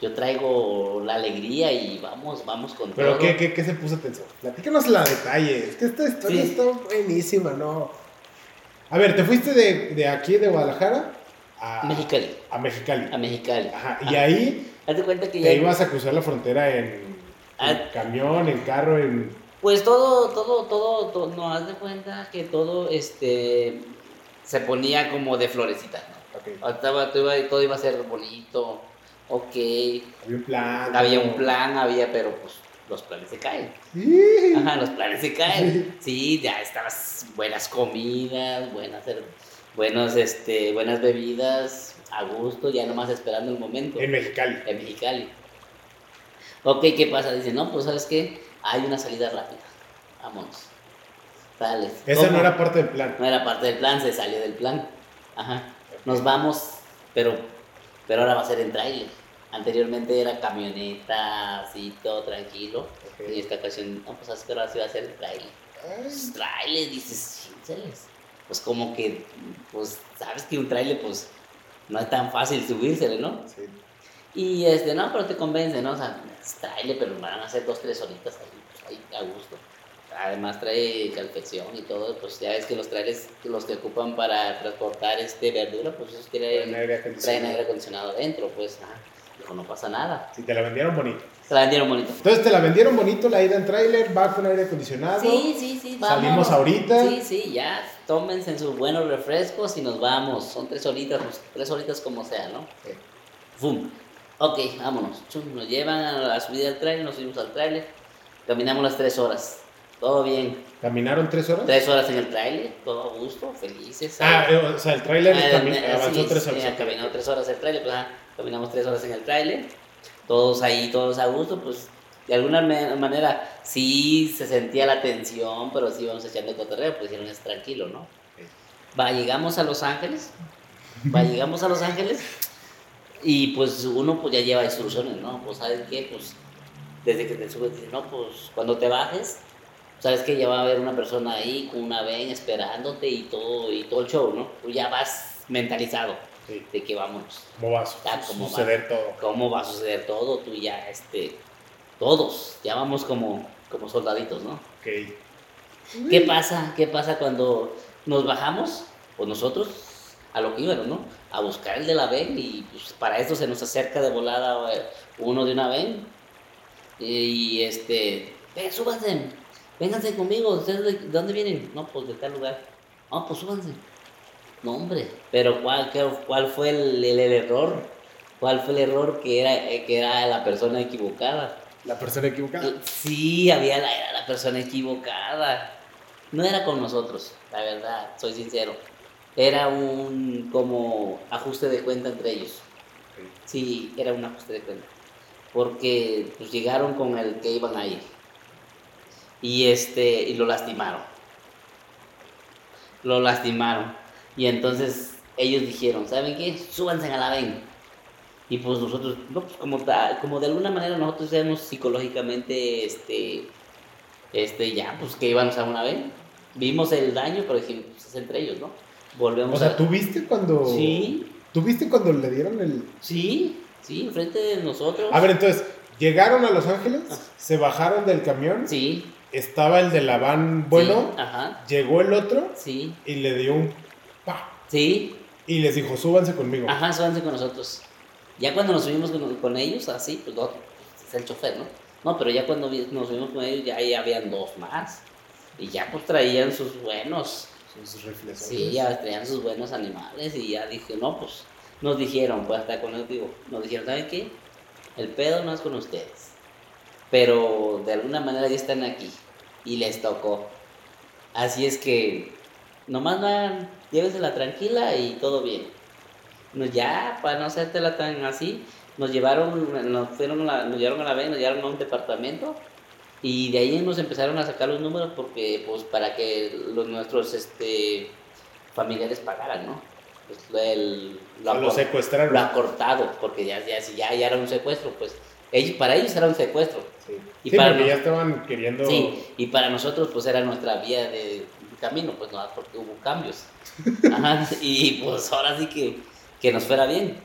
yo traigo la alegría y vamos, vamos con Pero todo. ¿qué, qué, qué se puso tenso? Platícanos la detalle. Es que esta historia Sí. está buenísima, ¿no? A ver, te fuiste de, de aquí, de Guadalajara, a Mexicali, A Mexicali. a Mexicali. Ajá. Y ahí Hazte cuenta que te ya... ibas a cruzar la frontera en, en Ah. camión, en carro, en... Pues todo, todo, todo, todo, no, haz de cuenta que todo, este, se ponía como de florecita, ¿no? Estaba- todo, iba, todo iba a ser bonito, ok, Había un plan. había un plan, había, pero pues los planes se caen. Sí. Ajá, los planes se caen. Sí, ya estabas buenas comidas, buenas, buenos, este, buenas bebidas, a gusto, ya nomás esperando el momento. En Mexicali. En Mexicali. Ok, ¿qué pasa? Dice, no, pues sabes qué, hay una salida rápida. Vámonos. Dale. Esa ¿Cómo? no era parte del plan. No era parte del plan, se salió del plan. Ajá. Nos vamos, pero, pero ahora va a ser en trailer. Anteriormente era camioneta, así, todo tranquilo. Ok. Y esta ocasión, no, pues ahora sí va a ser en trailer. Pues, trailer, dices, "Chincheles". Pues como que, pues, sabes que un trailer, pues, no es tan fácil subírsele, ¿no? sí. Y este, no, pero te convence, ¿no? O sea, es trailer, pero van a hacer dos, tres horitas ahí, pues, ahí a gusto. Además trae calefacción y todo, pues ya ves que los trailers, los que ocupan para transportar este verdura, pues esos Traen aire traen acondicionado. aire acondicionado adentro, pues, ah, no pasa nada. Si te la vendieron bonito. Se la vendieron bonito. Entonces te la vendieron bonito la ida en tráiler, va con aire acondicionado. Sí, sí, sí, vamos. Salimos ahorita. Sí, sí, ya, tómense en sus buenos refrescos y nos vamos. Son tres horitas, pues, tres horitas como sea, ¿no? Sí. ¡Fum! Ok, vámonos. Nos llevan a la subida del trailer, nos subimos al trailer. Caminamos las tres horas. Todo bien. ¿Caminaron tres horas? Tres horas en el trailer, todo a gusto, felices. Ah, eh, o sea, el tráiler Ah, eh, avanzó sí, tres sí, horas. ah, caminó tres horas el trailer, pues ah, caminamos tres horas en el trailer, todos ahí, todos a gusto, pues de alguna manera sí se sentía la tensión, pero sí íbamos echando cotorreo, pues dijeron es tranquilo, ¿no? Va, llegamos a Los Ángeles, va, llegamos a Los Ángeles y pues uno pues ya lleva instrucciones, ¿no? Pues sabes qué, pues desde que te subes, no, pues cuando te bajes, sabes que ya va a haber una persona ahí con una ven esperándote y todo, y todo el show, ¿no? Tú ya vas mentalizado Sí. de que vámonos. ¿Cómo va a su- Ah, ¿cómo va? suceder todo? ¿Cómo va a suceder todo? Tú ya, este, todos, ya vamos como, como soldaditos, ¿no? Ok. ¿Qué pasa? ¿Qué pasa cuando nos bajamos? Pues nosotros a lo que íbamos, ¿no? A buscar el de la ven y pues, para esto se nos acerca de volada eh, uno de una ven y este, ven, súbanse, vénganse conmigo, ¿ustedes de, de dónde vienen? No, pues de tal lugar. No, pues súbanse. No, hombre, pero ¿cuál, qué- cuál fue el, el- el error? ¿Cuál fue el error que era, eh, que era la persona equivocada? La persona equivocada. Sí, había la, era la persona equivocada. No era con nosotros, la verdad, soy sincero. Era un como ajuste de cuenta entre ellos. Sí, era un ajuste de cuenta. Porque pues llegaron con el que iban a ir. Y este, y lo lastimaron. Lo lastimaron. Y entonces ellos dijeron, ¿saben qué? Súbanse a la ven. Y pues nosotros, no, pues como, como de alguna manera nosotros éramos psicológicamente, este, este, ya, pues que íbamos a una vez. Vimos el daño, pero dijimos, pues es entre ellos, ¿no? Volvemos O sea, a... ¿tú viste cuando. Sí, ¿Tú viste cuando le dieron el. sí, sí, enfrente de nosotros. A ver, entonces, llegaron a Los Ángeles, se bajaron del camión, Sí. Estaba el de la van bueno, sí, ajá, llegó el otro sí, y le dio un. pa, sí, y les dijo, súbanse conmigo. ajá, súbanse con nosotros. Ya cuando nos subimos con, con ellos, así, pues no, es el chofer, ¿no? No, pero ya cuando nos subimos con ellos, ya ahí habían dos más. Y ya pues traían sus buenos, Sus rifles. sí, ya traían sus buenos animales y ya dije, no, pues nos dijeron, pues hasta con el digo, nos dijeron, ¿saben qué? El pedo no es con ustedes, pero de alguna manera ya están aquí y les tocó. Así es que nomás van, llévensela tranquila y todo bien. No, ya, para no hacértela tan así, nos llevaron, nos, fueron a la- nos llevaron a la vez, nos llevaron a un departamento y de ahí nos empezaron a sacar los números porque, pues, para que los nuestros, este, familiares pagaran, ¿no? Pues, el, lo acor- secuestraron. lo acortado, porque ya, ya, si ya, ya era un secuestro, pues, ellos, para ellos era un secuestro. Sí, Y Sí, para porque no- ya estaban queriendo. Sí, y para nosotros pues era nuestra vía de camino, pues no, porque hubo cambios. Ajá, y pues ahora sí que, que nos fuera bien.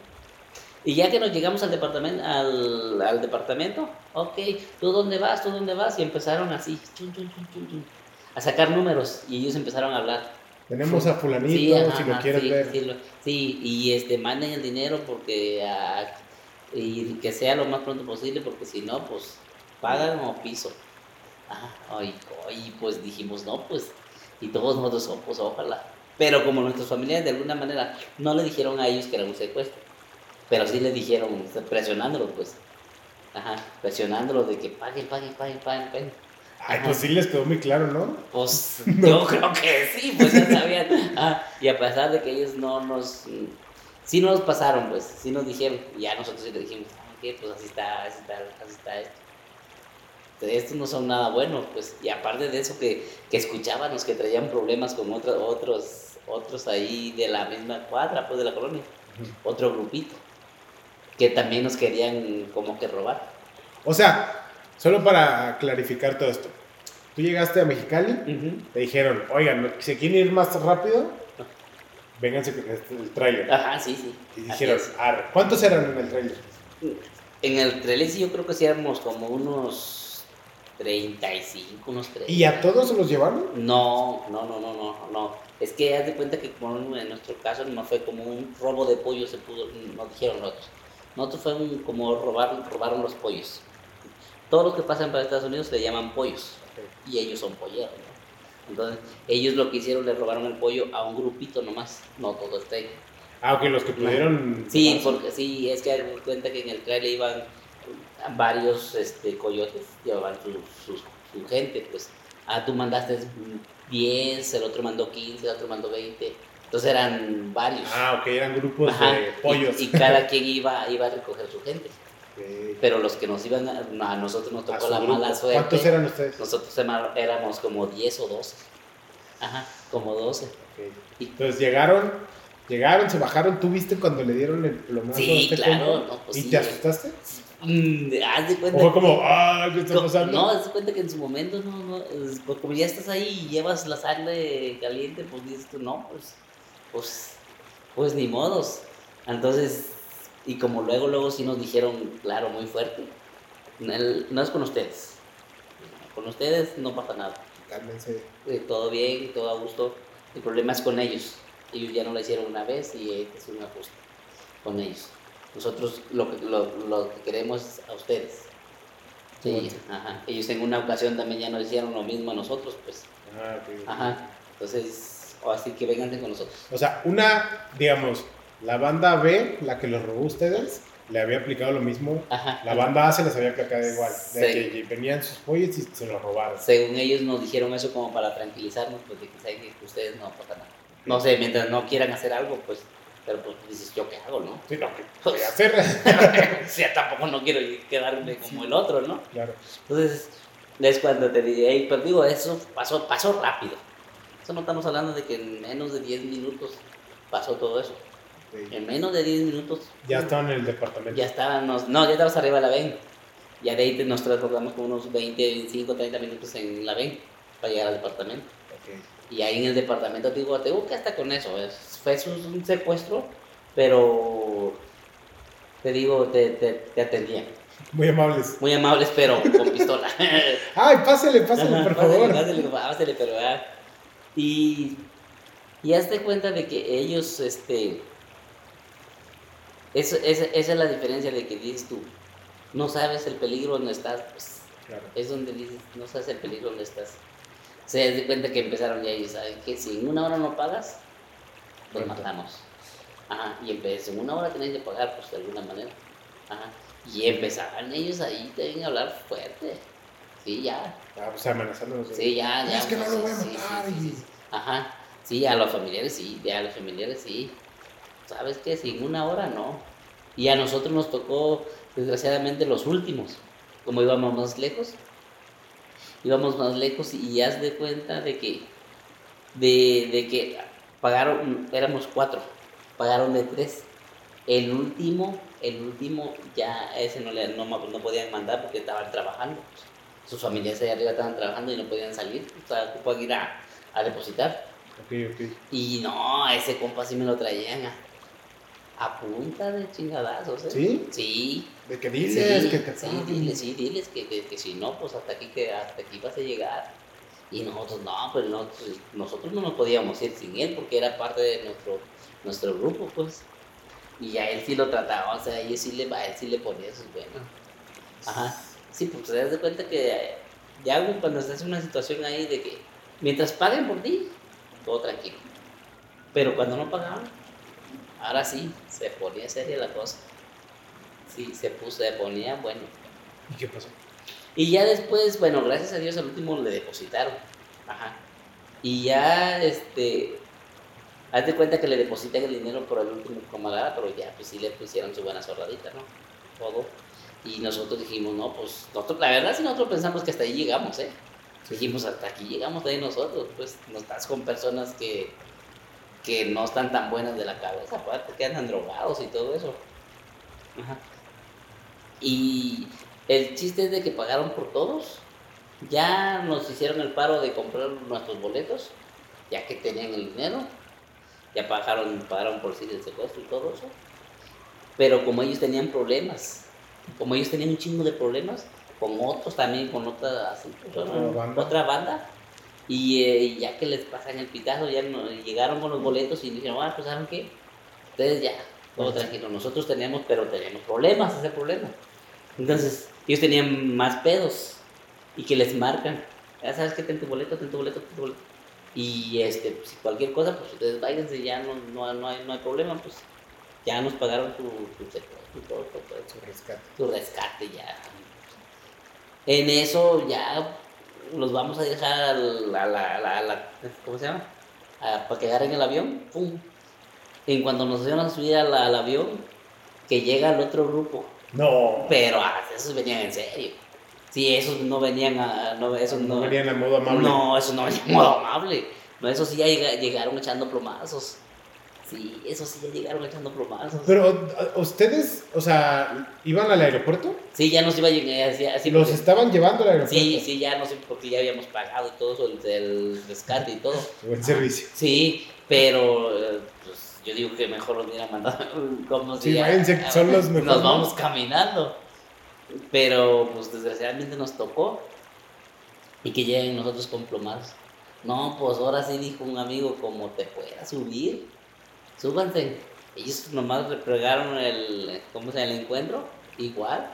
Y ya que nos llegamos al departamento, al, al departamento, ok, ¿tú dónde vas? ¿Tú dónde vas? Y empezaron así, chun, chun, chun, chun, chun, a sacar números y ellos empezaron a hablar. Tenemos a Fulanito, Sí, ajá, si lo ajá, quieres sí, ver. Sí, lo- sí, y este, manden el dinero porque ah, y que sea lo más pronto posible porque si no, pues pagan o piso. Ah, ay, ay, pues dijimos, no, pues, y todos nosotros, pues ojalá. Pero como nuestros familiares de alguna manera no le dijeron a ellos que era un secuestro, pero sí le dijeron, presionándolos, pues, ajá, presionándolos de que paguen, paguen, paguen, paguen, paguen. Ay, pues sí les quedó muy claro, ¿no? Pues yo creo que sí, pues ya sabían. Ah, y a pesar de que ellos no nos. Sí nos pasaron, pues, sí nos dijeron. Y ya nosotros sí le dijimos, ah, pues así está, así está, así está esto. Entonces, estos no son nada buenos, pues. Y aparte de eso, que, que escuchábamos que traían problemas con otros, otros, otros ahí de la misma cuadra, pues de la colonia. Otro grupito. Que también nos querían como que robar. O sea, solo para clarificar todo esto. Tú llegaste a Mexicali, Ujú. te dijeron, oigan, ¿se quieren ir más rápido? Vénganse con este, el tráiler. Ajá, sí, sí. Y dijeron. ¿cuántos eran en el tráiler? En el trailer sí yo creo que sí éramos como unos 35, unos 30. ¿Y a todos se los llevaron? No, no, no, no, no, no. Es que haz de cuenta que como en nuestro caso no fue como un robo de pollo, se pudo, nos dijeron nosotros. Nosotros fue un, como robar, robaron los pollos. Todos los que pasan para Estados Unidos le llaman pollos y ellos son polleros. Entonces, ellos lo que hicieron, le robaron el pollo a un grupito nomás, no todo trailer. Ah, ok, los que pudieron. Sí, porque sí, es que de cuenta que en el trailer iban varios este, coyotes, llevaban su, su, su gente, pues. Ah, tú mandaste 10, el otro mandó 15, el otro mandó 20. Entonces eran varios. Ah, ok, eran grupos Ajá, de pollos. Y, y cada quien iba, iba a recoger su gente. Pero los que nos iban a, a nosotros nos tocó la mala suerte. ¿Cuántos eran ustedes? Nosotros éramos como 10 o 12. Ajá, como 12. Ok. Y- Entonces llegaron, llegaron, se bajaron. ¿Tú viste cuando le dieron el plomazo Sí, este claro, no, pues ¿Y sí. te asustaste? Mm, haz de ¿O cuenta fue que- como, ah, qué está pasando? No, haz de cuenta que en su momento, no, no, es- como ya estás ahí y llevas la sangre caliente, pues dices tú, no, pues, pues, pues ni modos. Entonces, y como luego, luego sí nos dijeron, claro, muy fuerte, el- no es con ustedes. Con ustedes no pasa nada. Cálmense. Eh, todo bien, todo a gusto. El problema es con ellos. Ellos ya no lo hicieron una vez y es un ajuste con ellos. Nosotros lo que, lo, lo que queremos es a ustedes. Sí, ajá. Ellos en una ocasión también ya nos hicieron lo mismo a nosotros, pues. Ah. Ajá. Entonces, o así que vénganse con nosotros. O sea, una, digamos, la banda B, la que los robó ustedes, le había aplicado lo mismo. Ajá. La banda A se les había aplicado igual. De Sí. que venían sus pollos y se los robaron. Según ellos nos dijeron eso como para tranquilizarnos, pues de que saben que ustedes no pasa nada. No sé, mientras no quieran hacer algo, pues, pero pues dices, ¿yo qué hago, no? Sí, no, ¿qué voy a hacer? o sea, tampoco no quiero quedarme como el otro, ¿no? claro. Entonces, es cuando te dije, hey, pero digo, eso pasó, pasó rápido. Eso no estamos hablando de que en menos de 10 minutos pasó todo eso. En menos de 10 minutos Ya estaban en el departamento. ya estábamos, no, ya estábamos arriba de la VEN. Ya de ahí nos transportamos como unos 20, 25, 30 minutos en la VEN para llegar al departamento. Y ahí en el departamento te digo, te digo que hasta con eso, es, fue un secuestro, pero te digo, te, te, te atendían. Muy amables. Muy amables, pero con pistola. Ay, pásale, pásale, Ajá, por pásale, favor. Pásale, pásale, pero ah, Y, y hazte cuenta de que ellos, este. Eso, esa, esa es la diferencia de que dices tú, no sabes el peligro donde estás, pues Claro. es donde dices, no sabes el peligro donde estás. Se das cuenta que empezaron ya y saben que si en una hora no pagas, pues Correcto. matamos. Ajá, y empecé, en una hora tenés que pagar, pues de alguna manera. Ajá, y empezaban ellos ahí también a hablar fuerte. Sí, ya, Ah, pues amenazándonos. Sí, ya, ya. Es que no lo voy a sí, sí, matar. sí, sí, sí. Ajá. Sí, a los familiares sí, ya a los familiares sí. ¿Sabes qué? Sin una hora no. Y a nosotros nos tocó, desgraciadamente, los últimos. Como íbamos más lejos, íbamos más lejos y haz de cuenta de que, de, de que pagaron, éramos cuatro, pagaron de tres. El último, el último, ya ese no, le, no, no podían mandar porque estaban trabajando. Sus familias allá arriba estaban trabajando y no podían salir, o sea, ocupaban ir a, a depositar. Ok, ok. Y no, ese compa sí me lo traían a, punta de chingadazos, ¿eh? ¿Sí? Sí. De que diles sí, que te sí, paguen. diles, sí, diles que, que, que si no, pues hasta aquí, que hasta aquí vas a llegar. Y nosotros, no, pues nosotros, nosotros no nos podíamos ir sin él porque era parte de nuestro, nuestro grupo, pues. Y a él sí lo trataba, o sea, él sí le, a él sí le ponía sus buenas. Ajá. Sí, pues te das de cuenta que ya cuando estás en una situación ahí de que mientras paguen por ti, todo tranquilo. Pero cuando no pagaban, ahora sí, se ponía seria la cosa. Sí, se puso, se ponía bueno. ¿Y qué pasó? Y ya después, bueno, gracias a Dios al último le depositaron. Ajá. Y ya, este, haz de cuenta que le depositan el dinero por el último camarada, pero ya, pues sí le pusieron su buena zorradita, ¿no? Todo. Y nosotros dijimos, no, pues, nosotros, la verdad sí nosotros pensamos que hasta ahí llegamos, ¿eh? Dijimos, hasta aquí llegamos de ahí nosotros, pues, no estás con personas que, que no están tan buenas de la cabeza, aparte que andan drogados y todo eso. Ajá. Y el chiste es de que pagaron por todos. Ya nos hicieron el paro de comprar nuestros boletos, ya que tenían el dinero. Ya pagaron, pagaron por sí el secuestro y todo eso. Pero como ellos tenían problemas, como ellos tenían un chingo de problemas, con otros también, con otra, así, pues, Otra banda. otra banda, y eh, ya que les pasan el pitazo, ya no- llegaron con los boletos y dijeron, ah, pues ¿saben qué? Ustedes ya, todo tranquilo. Nosotros teníamos, pero teníamos problemas, ese problema. Entonces, ellos tenían más pedos y que les marcan, ya sabes que ten tu boleto, ten tu boleto, ten tu boleto. Y este, pues, si cualquier cosa, pues ustedes váyanse, ya no, no, no, hay, no hay problema, pues ya nos pagaron tu, tu y todo eso Su rescate. tu rescate ya. En eso ya los vamos a dejar a la, a la- a la- ¿cómo se llama? A- para que agarren el avión, ¡pum! En cuando nos iban a subir al, al avión, que llega el otro grupo, No. pero ah, esos venían en serio. Sí, esos no venían a, no, esos no no, venían a modo amable. no, esos no venían en modo amable. No, esos sí ya llega- llegaron echando plomazos. Sí, esos sí ya llegaron echando plomazos. Pero ¿a- ustedes, o sea, iban al aeropuerto. Sí, ya nos iba a llegar así, así los porque- estaban llevando al aeropuerto. Sí, sí, ya no sé porque ya habíamos pagado y todo eso, el, el rescate y todo. Buen servicio. Sí, pero eh, pues, yo digo que mejor nos hubieran mandado como Sí, si ya- váyanse, son los mejores. Nos vamos caminando. Pero pues desgraciadamente nos tocó y que lleguen nosotros con plomados. No, pues ahora sí dijo un amigo, como te puedas subir, súbanse. Ellos nomás replegaron el, ¿cómo se llama? El encuentro, igual.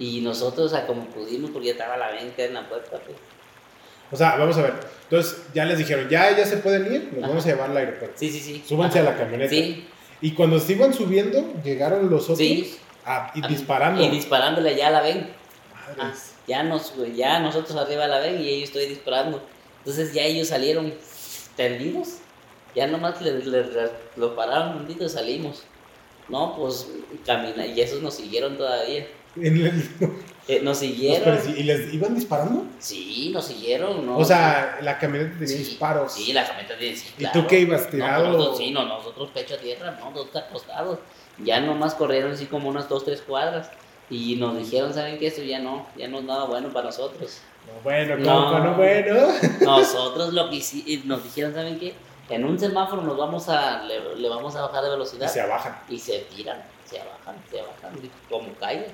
Y nosotros, a como pudimos, porque ya estaba la venta en la puerta, pues. O sea, vamos a ver. Entonces, ya les dijeron, ya, ya se pueden ir, nos Ajá. vamos a llevar al aeropuerto. Sí, sí, sí. Súbanse a Ajá. la camioneta. Sí, Y cuando se iban subiendo, llegaron los otros Sí. a- y Ah, disparando. y disparándole ya la ven. Ah, ya, nos, ya nosotros arriba la ven y ellos estoy disparando. Entonces ya ellos salieron tendidos Ya nomás le, le- le- lo pararon un y salimos. No, pues camina y esos nos siguieron todavía. En Eh, nos siguieron. ¿Y les iban disparando? Sí, nos siguieron, ¿no? O sea, la camioneta tenía Sí, disparos. Sí, la camioneta tiene sí, ¿Y claro. tú qué ibas No, tirado? pues nosotros, sí, no, nosotros pecho a tierra, no, nosotros acostados. Ya nomás corrieron así como unas dos, tres cuadras. Y nos dijeron, ¿saben qué? Esto ya no, ya no es nada bueno para nosotros. No, bueno, No. ¿cómo que no bueno? Nosotros lo que hici- nos dijeron, ¿saben qué? En un semáforo nos vamos a, le, le vamos a bajar de Y velocidad. se abajan. Y se tiran, se bajan, se bajan, como caigan.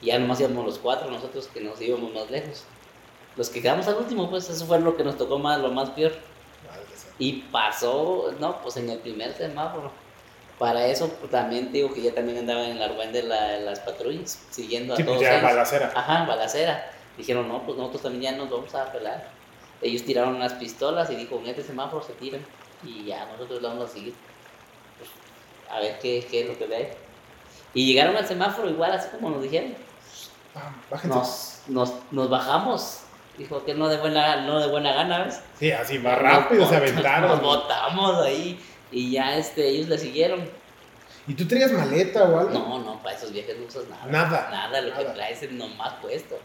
Y ya nomás íbamos los cuatro, nosotros que nos íbamos más lejos. Los que quedamos al último, pues eso fue lo que nos tocó más, lo más peor. Y pasó, no, pues en el primer semáforo. Para eso pues, también digo que ya también andaban en la argüen de la- las patrullas, siguiendo a Sí, pues todos ya balacera. Ajá, balacera. Dijeron, no, pues nosotros también ya nos vamos a pelar. Ellos tiraron unas pistolas y dijo, en este semáforo se tiran. Y ya nosotros vamos a seguir. Pues, a ver qué, qué es lo que ve. Y llegaron al semáforo igual, así como nos dijeron. Bájense. Nos, nos, nos bajamos. Dijo que no de buena, no de buena gana, ¿ves? Sí, así más rápido Nos se aventaron. Nos botamos ahí. Y ya este, ellos le siguieron. ¿Y tú traías maleta o algo? No, no, para esos viajes no usas nada. Nada, Nada, lo nada. que traes es nomás puesto.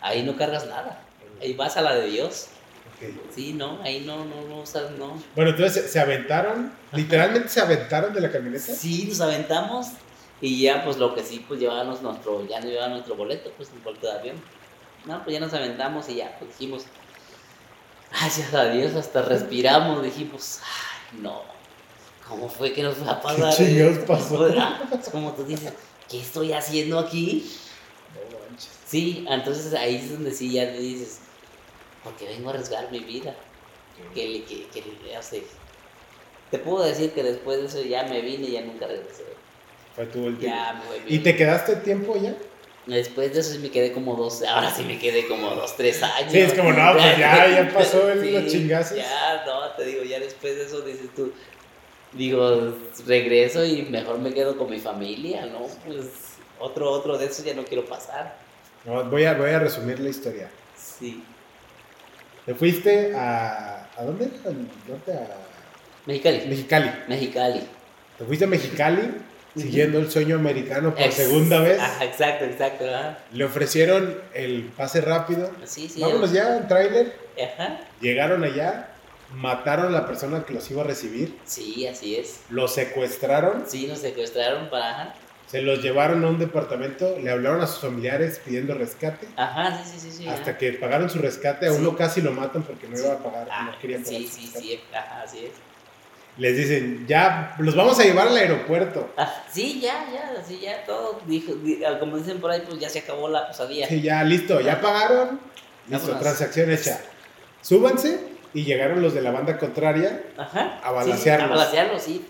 Ahí no cargas nada. Ahí vas a la de Dios. Ok. Sí, no, ahí no, no, no usas, no. Bueno, entonces se aventaron, literalmente se aventaron de la camioneta. Sí, nos aventamos. Y ya, pues lo que sí, pues llevábamos nuestro, ya no llevábamos nuestro boleto, pues el boleto de avión. No, pues ya nos aventamos y ya, pues dijimos, gracias a Dios, hasta respiramos, dijimos, ay, no, ¿cómo fue que nos va a pasar? ¿Qué chingados pasó? Pues, ah, es como tú dices, ¿qué estoy haciendo aquí? No manches. Sí, entonces ahí es donde sí ya dices, porque vengo a arriesgar mi vida. Que, le- que, que le hace. Te puedo decir que después de eso ya me vine y ya nunca regresé. Fue tu último. Ya ¿Y te quedaste tiempo ya? Después de eso sí me quedé como dos, ahora sí me quedé como dos, tres años. Sí, es como, no, pues ya, ya pasó el- los chingazos. Ya, no, te digo, ya después de eso dices tú, digo, regreso y mejor me quedo con mi familia, ¿no? Pues otro, otro de esos ya no quiero pasar. No, voy a, voy a resumir la historia. Sí. Te fuiste a. ¿A dónde? Al norte, a Mexicali. Mexicali. Mexicali. Te fuiste a Mexicali siguiendo el sueño americano por Ex- segunda vez. Ajá, exacto, exacto. Ajá. Le ofrecieron el pase rápido. Sí, sí. Vámonos ya, en tráiler. Ajá. Llegaron allá, mataron a la persona que los iba a recibir, Sí, así es. los secuestraron, Sí, nos secuestraron para. Ajá. se los llevaron a un departamento, le hablaron a sus familiares pidiendo rescate. Ajá, sí, sí, sí. sí. Hasta ajá. que pagaron su rescate, a Sí. uno casi lo matan porque no iba a pagar, Ah, no querían pagar sí, sí, sí. Ajá, así es. Les dicen, ya, los vamos a llevar al aeropuerto. Ah, sí, ya, ya, así ya todo. Dijo, di- como dicen por ahí, pues ya se acabó la pesadilla. Sí, ya, listo, ya pagaron. Listo, Vámonos. transacción hecha. Súbanse y llegaron los de la banda contraria. Ajá. A sí, balacearlos. a balacearlos, sí.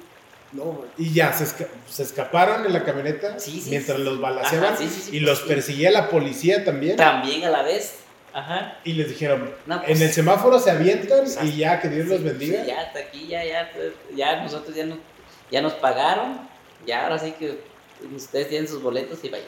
No, y ya, se, esca- se escaparon en la camioneta Sí, sí, mientras sí. los balaceaban Ajá, sí, sí, sí, y pues los sí. perseguía la policía también. También a la vez. Ajá. Y les dijeron, No, pues, en el semáforo se avientan Exacto. y ya, que Dios los sí, bendiga. sí, ya hasta aquí, ya, ya, pues, ya nosotros ya nos, ya nos pagaron. Ya ahora sí que ustedes tienen sus boletos y vayan.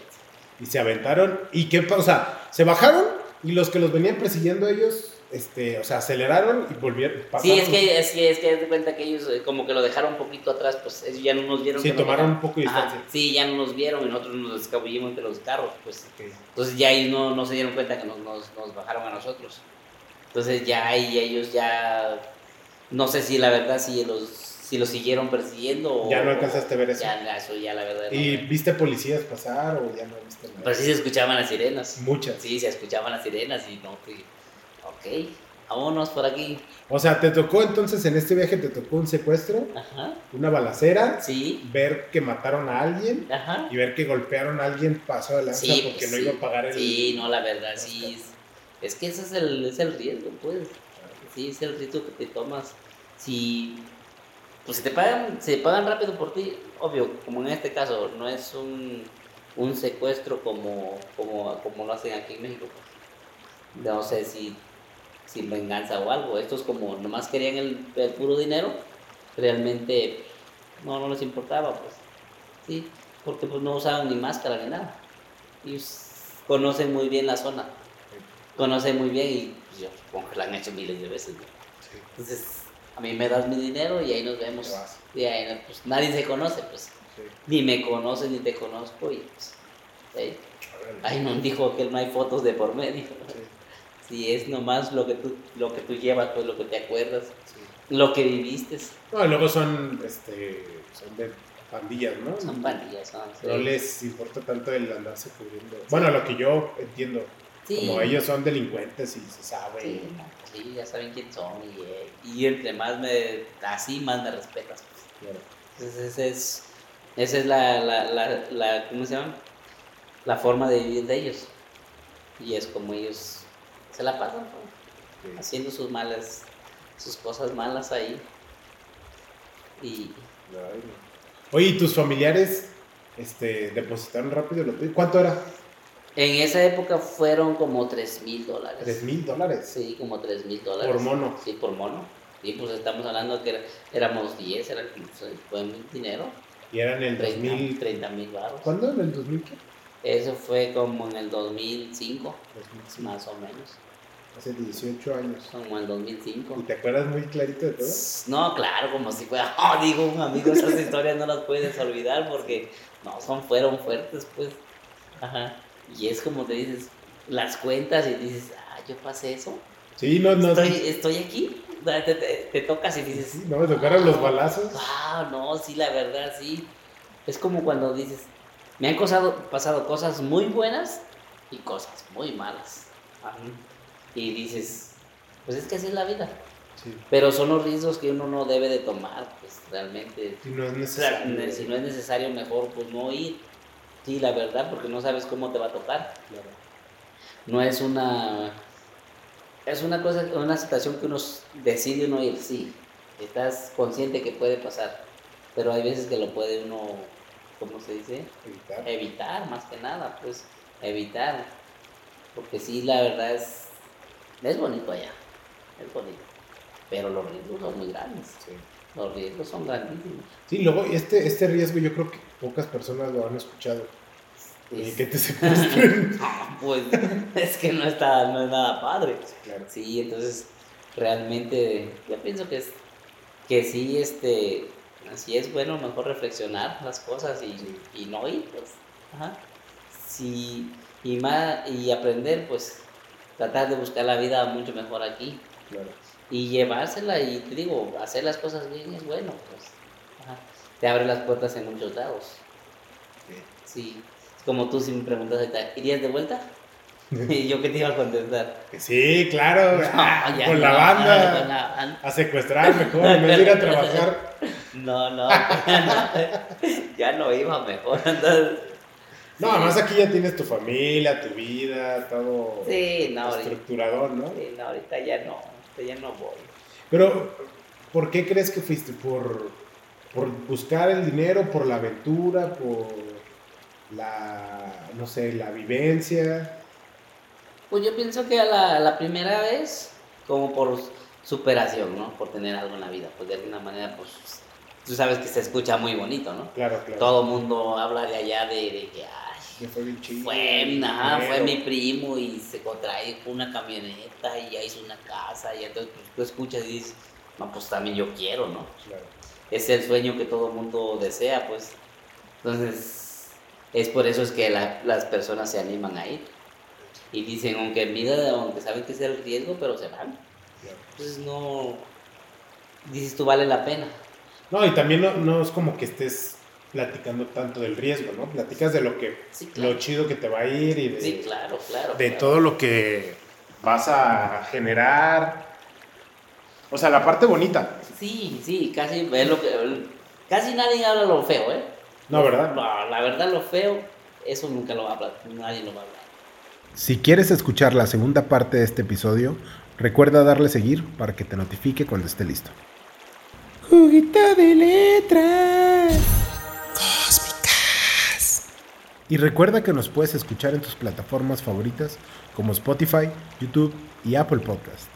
Y se aventaron. ¿Y qué pasa? O sea, se bajaron y los que los venían persiguiendo ellos, este, o sea, aceleraron y volvieron. Sí, pasaron- es que, es que, es que de cuenta que ellos eh, como que lo dejaron un poquito atrás, pues ellos ya no nos vieron. Sí, que tomaron dejaron. un poco de Ajá, distancia. sí, ya no nos vieron y nosotros nos escabullimos entre los carros, pues. Ok. Entonces ya ellos no, no se dieron cuenta que nos, nos, nos bajaron a nosotros. Entonces ya ahí ellos ya, no sé si la verdad si los, si los siguieron persiguiendo o... Ya no alcanzaste a ver eso. Ya, eso ya la verdad. no. ¿Y viste policías pasar o ya no viste nada? Pero sí se escuchaban las sirenas. Muchas. Sí, se escuchaban las sirenas y no, pues, ok, vámonos por aquí. O sea, te tocó entonces en este viaje, te tocó un secuestro, Ajá, una balacera, sí, ver que mataron a alguien ajá. y ver que golpearon a alguien pasó de lanza Sí, porque pues, no sí. iba a pagar el. Sí, no, la verdad, sí. Es, es que ese es el, es el riesgo, pues. Sí, es el riesgo que te tomas. Si, pues si te pagan, si te pagan rápido por ti, obvio, como en este caso, no es un, un secuestro como, como, como lo hacen aquí en México. pues. No sé si sin venganza o algo. Estos como nomás querían el, el puro dinero, realmente no, no les importaba, pues. Sí, porque pues no usaban ni máscara ni nada. Ellos conocen muy bien la zona. Conocen muy bien y pues, yo supongo que la han hecho miles de veces. ¿no? Sí. Entonces, a mí me das mi dinero y ahí nos vemos. Y ahí, pues nadie se conoce, pues. Sí. Ni me conoce ni te conozco y pues. ahí- Órale. Ahí no dijo que no hay fotos de por medio. Sí, Si es nomás lo que tú, lo que tú llevas, pues lo que te acuerdas, sí. lo que viviste. No, y luego son, este, son de pandillas, ¿no? Son pandillas, son. No les importa tanto el andarse cubriendo. Bueno, lo que yo entiendo, Sí. como ellos son delincuentes y se sabe. Sí, sí, ya saben quién son y, eh, y entre más me, así más me respetas. pues. Claro. Entonces esa es, esa es la, la, la, la- ¿cómo se llama? La forma de vivir de ellos. Y es como ellos se la pasan, pues, Sí. haciendo sus malas, sus cosas malas ahí. Y Ay. Oye, ¿y tus familiares este, depositaron rápido lo tuyo? ¿Cuánto era? en esa época fueron como 3 mil dólares. ¿Tres mil dólares? Sí, como 3 mil dólares. Por mono. Sí, por mono. Y pues estamos hablando que era- éramos 10, era, pues, fue muy dinero. Y era en el 2000. 30 mil baros. ¿Cuándo? ¿En el 2000 qué? Eso fue como en el 2005, 2005. más o menos. Hace 18 años. Como en el 2005. ¿Y te acuerdas muy clarito de todo? No, claro, como si fuera, oh, digo, un amigo, esas historias no las puedes olvidar porque no, son, fueron fuertes, pues. Ajá. Y es como te dices, las cuentas y dices, ah, yo pasé eso. Sí, no, no. Estoy, sí, estoy aquí. Te, te- te tocas y dices, sí, no me tocaron los balazos. Ah, no, sí, la verdad, sí. Es como cuando dices, me han cosado- pasado cosas muy buenas y cosas muy malas. Ajá. Y dices, pues es que así es la vida. Sí. Pero son los riesgos que uno no debe de tomar, pues realmente. Sí, no es O sea, necesario. si no es necesario, mejor pues no ir. Sí, la verdad, porque no sabes cómo te va a tocar. Claro. No es una... Es una cosa, una situación que uno decide no ir, sí. Estás consciente que puede pasar. Pero hay veces que lo puede uno, ¿cómo se dice? Evitar. Evitar, más que nada, pues. Evitar. Porque sí, la verdad es... Es bonito allá. Es bonito. Pero los riesgos son muy grandes. Sí. Los riesgos son grandísimos. Sí, luego este, este riesgo yo creo que pocas personas lo han escuchado. Y Es- que te secuestren. pues es que no está, no es nada padre. claro. Sí, entonces realmente yo pienso que es que sí, este, así es bueno mejor reflexionar las cosas y, y no ir, pues, ajá. Sí, y más, y aprender, pues, tratar de buscar la vida mucho mejor aquí claro. y llevársela y te digo, hacer las cosas bien es bueno, pues, ajá. Te abre las puertas en muchos lados. Sí, como tú si me preguntas ¿irías de vuelta? y yo que te iba a contestar. Sí, claro. No, ya con no, la con banda. la banda. A secuestrar mejor, en vez de ir a trabajar. No, no, ya no, ya no iba mejor. Entonces, No, además aquí ya tienes tu familia, tu vida, todo sí, no, ahorita, estructurador, ¿no? sí, no, ahorita ya no, ahorita ya no voy. Pero, ¿por qué crees que fuiste? ¿Por, por buscar el dinero, por la aventura, por la, no sé, la vivencia? Pues yo pienso que a la, la primera vez, como por superación, ¿no? Por tener algo en la vida, pues de alguna manera, pues tú sabes que se escucha muy bonito, ¿no? Claro, claro. Todo el mundo habla de allá de, de que, ay, Que fue bien chido. Fue, mi primo y se contrae una camioneta y ya hizo una casa y entonces pues, tú escuchas y dices, no, pues también yo quiero, ¿no? Claro. Es el sueño que todo el mundo desea, pues. Entonces, es por eso es que la- las personas se animan a ir. Y dicen, aunque mira, aunque saben que es el riesgo, pero se van. claro. Entonces no, dices tú vale la pena. No, y también no, no es como que estés platicando tanto del riesgo, ¿no? Platicas de lo que, Sí, claro. lo chido que te va a ir y de, Sí, claro, claro. de claro. todo lo que vas a generar. O sea, la parte bonita. Sí, sí, casi es lo que casi nadie habla lo feo, ¿eh? No, ¿verdad? No, la verdad lo feo, eso nunca lo va a hablar, nadie lo va a hablar. Si quieres escuchar la segunda parte de este episodio, recuerda darle seguir para que te notifique cuando esté listo. Juguito de letras. Cósmicas. Y recuerda que nos puedes escuchar en tus plataformas favoritas como Spotify, YouTube y Apple Podcast.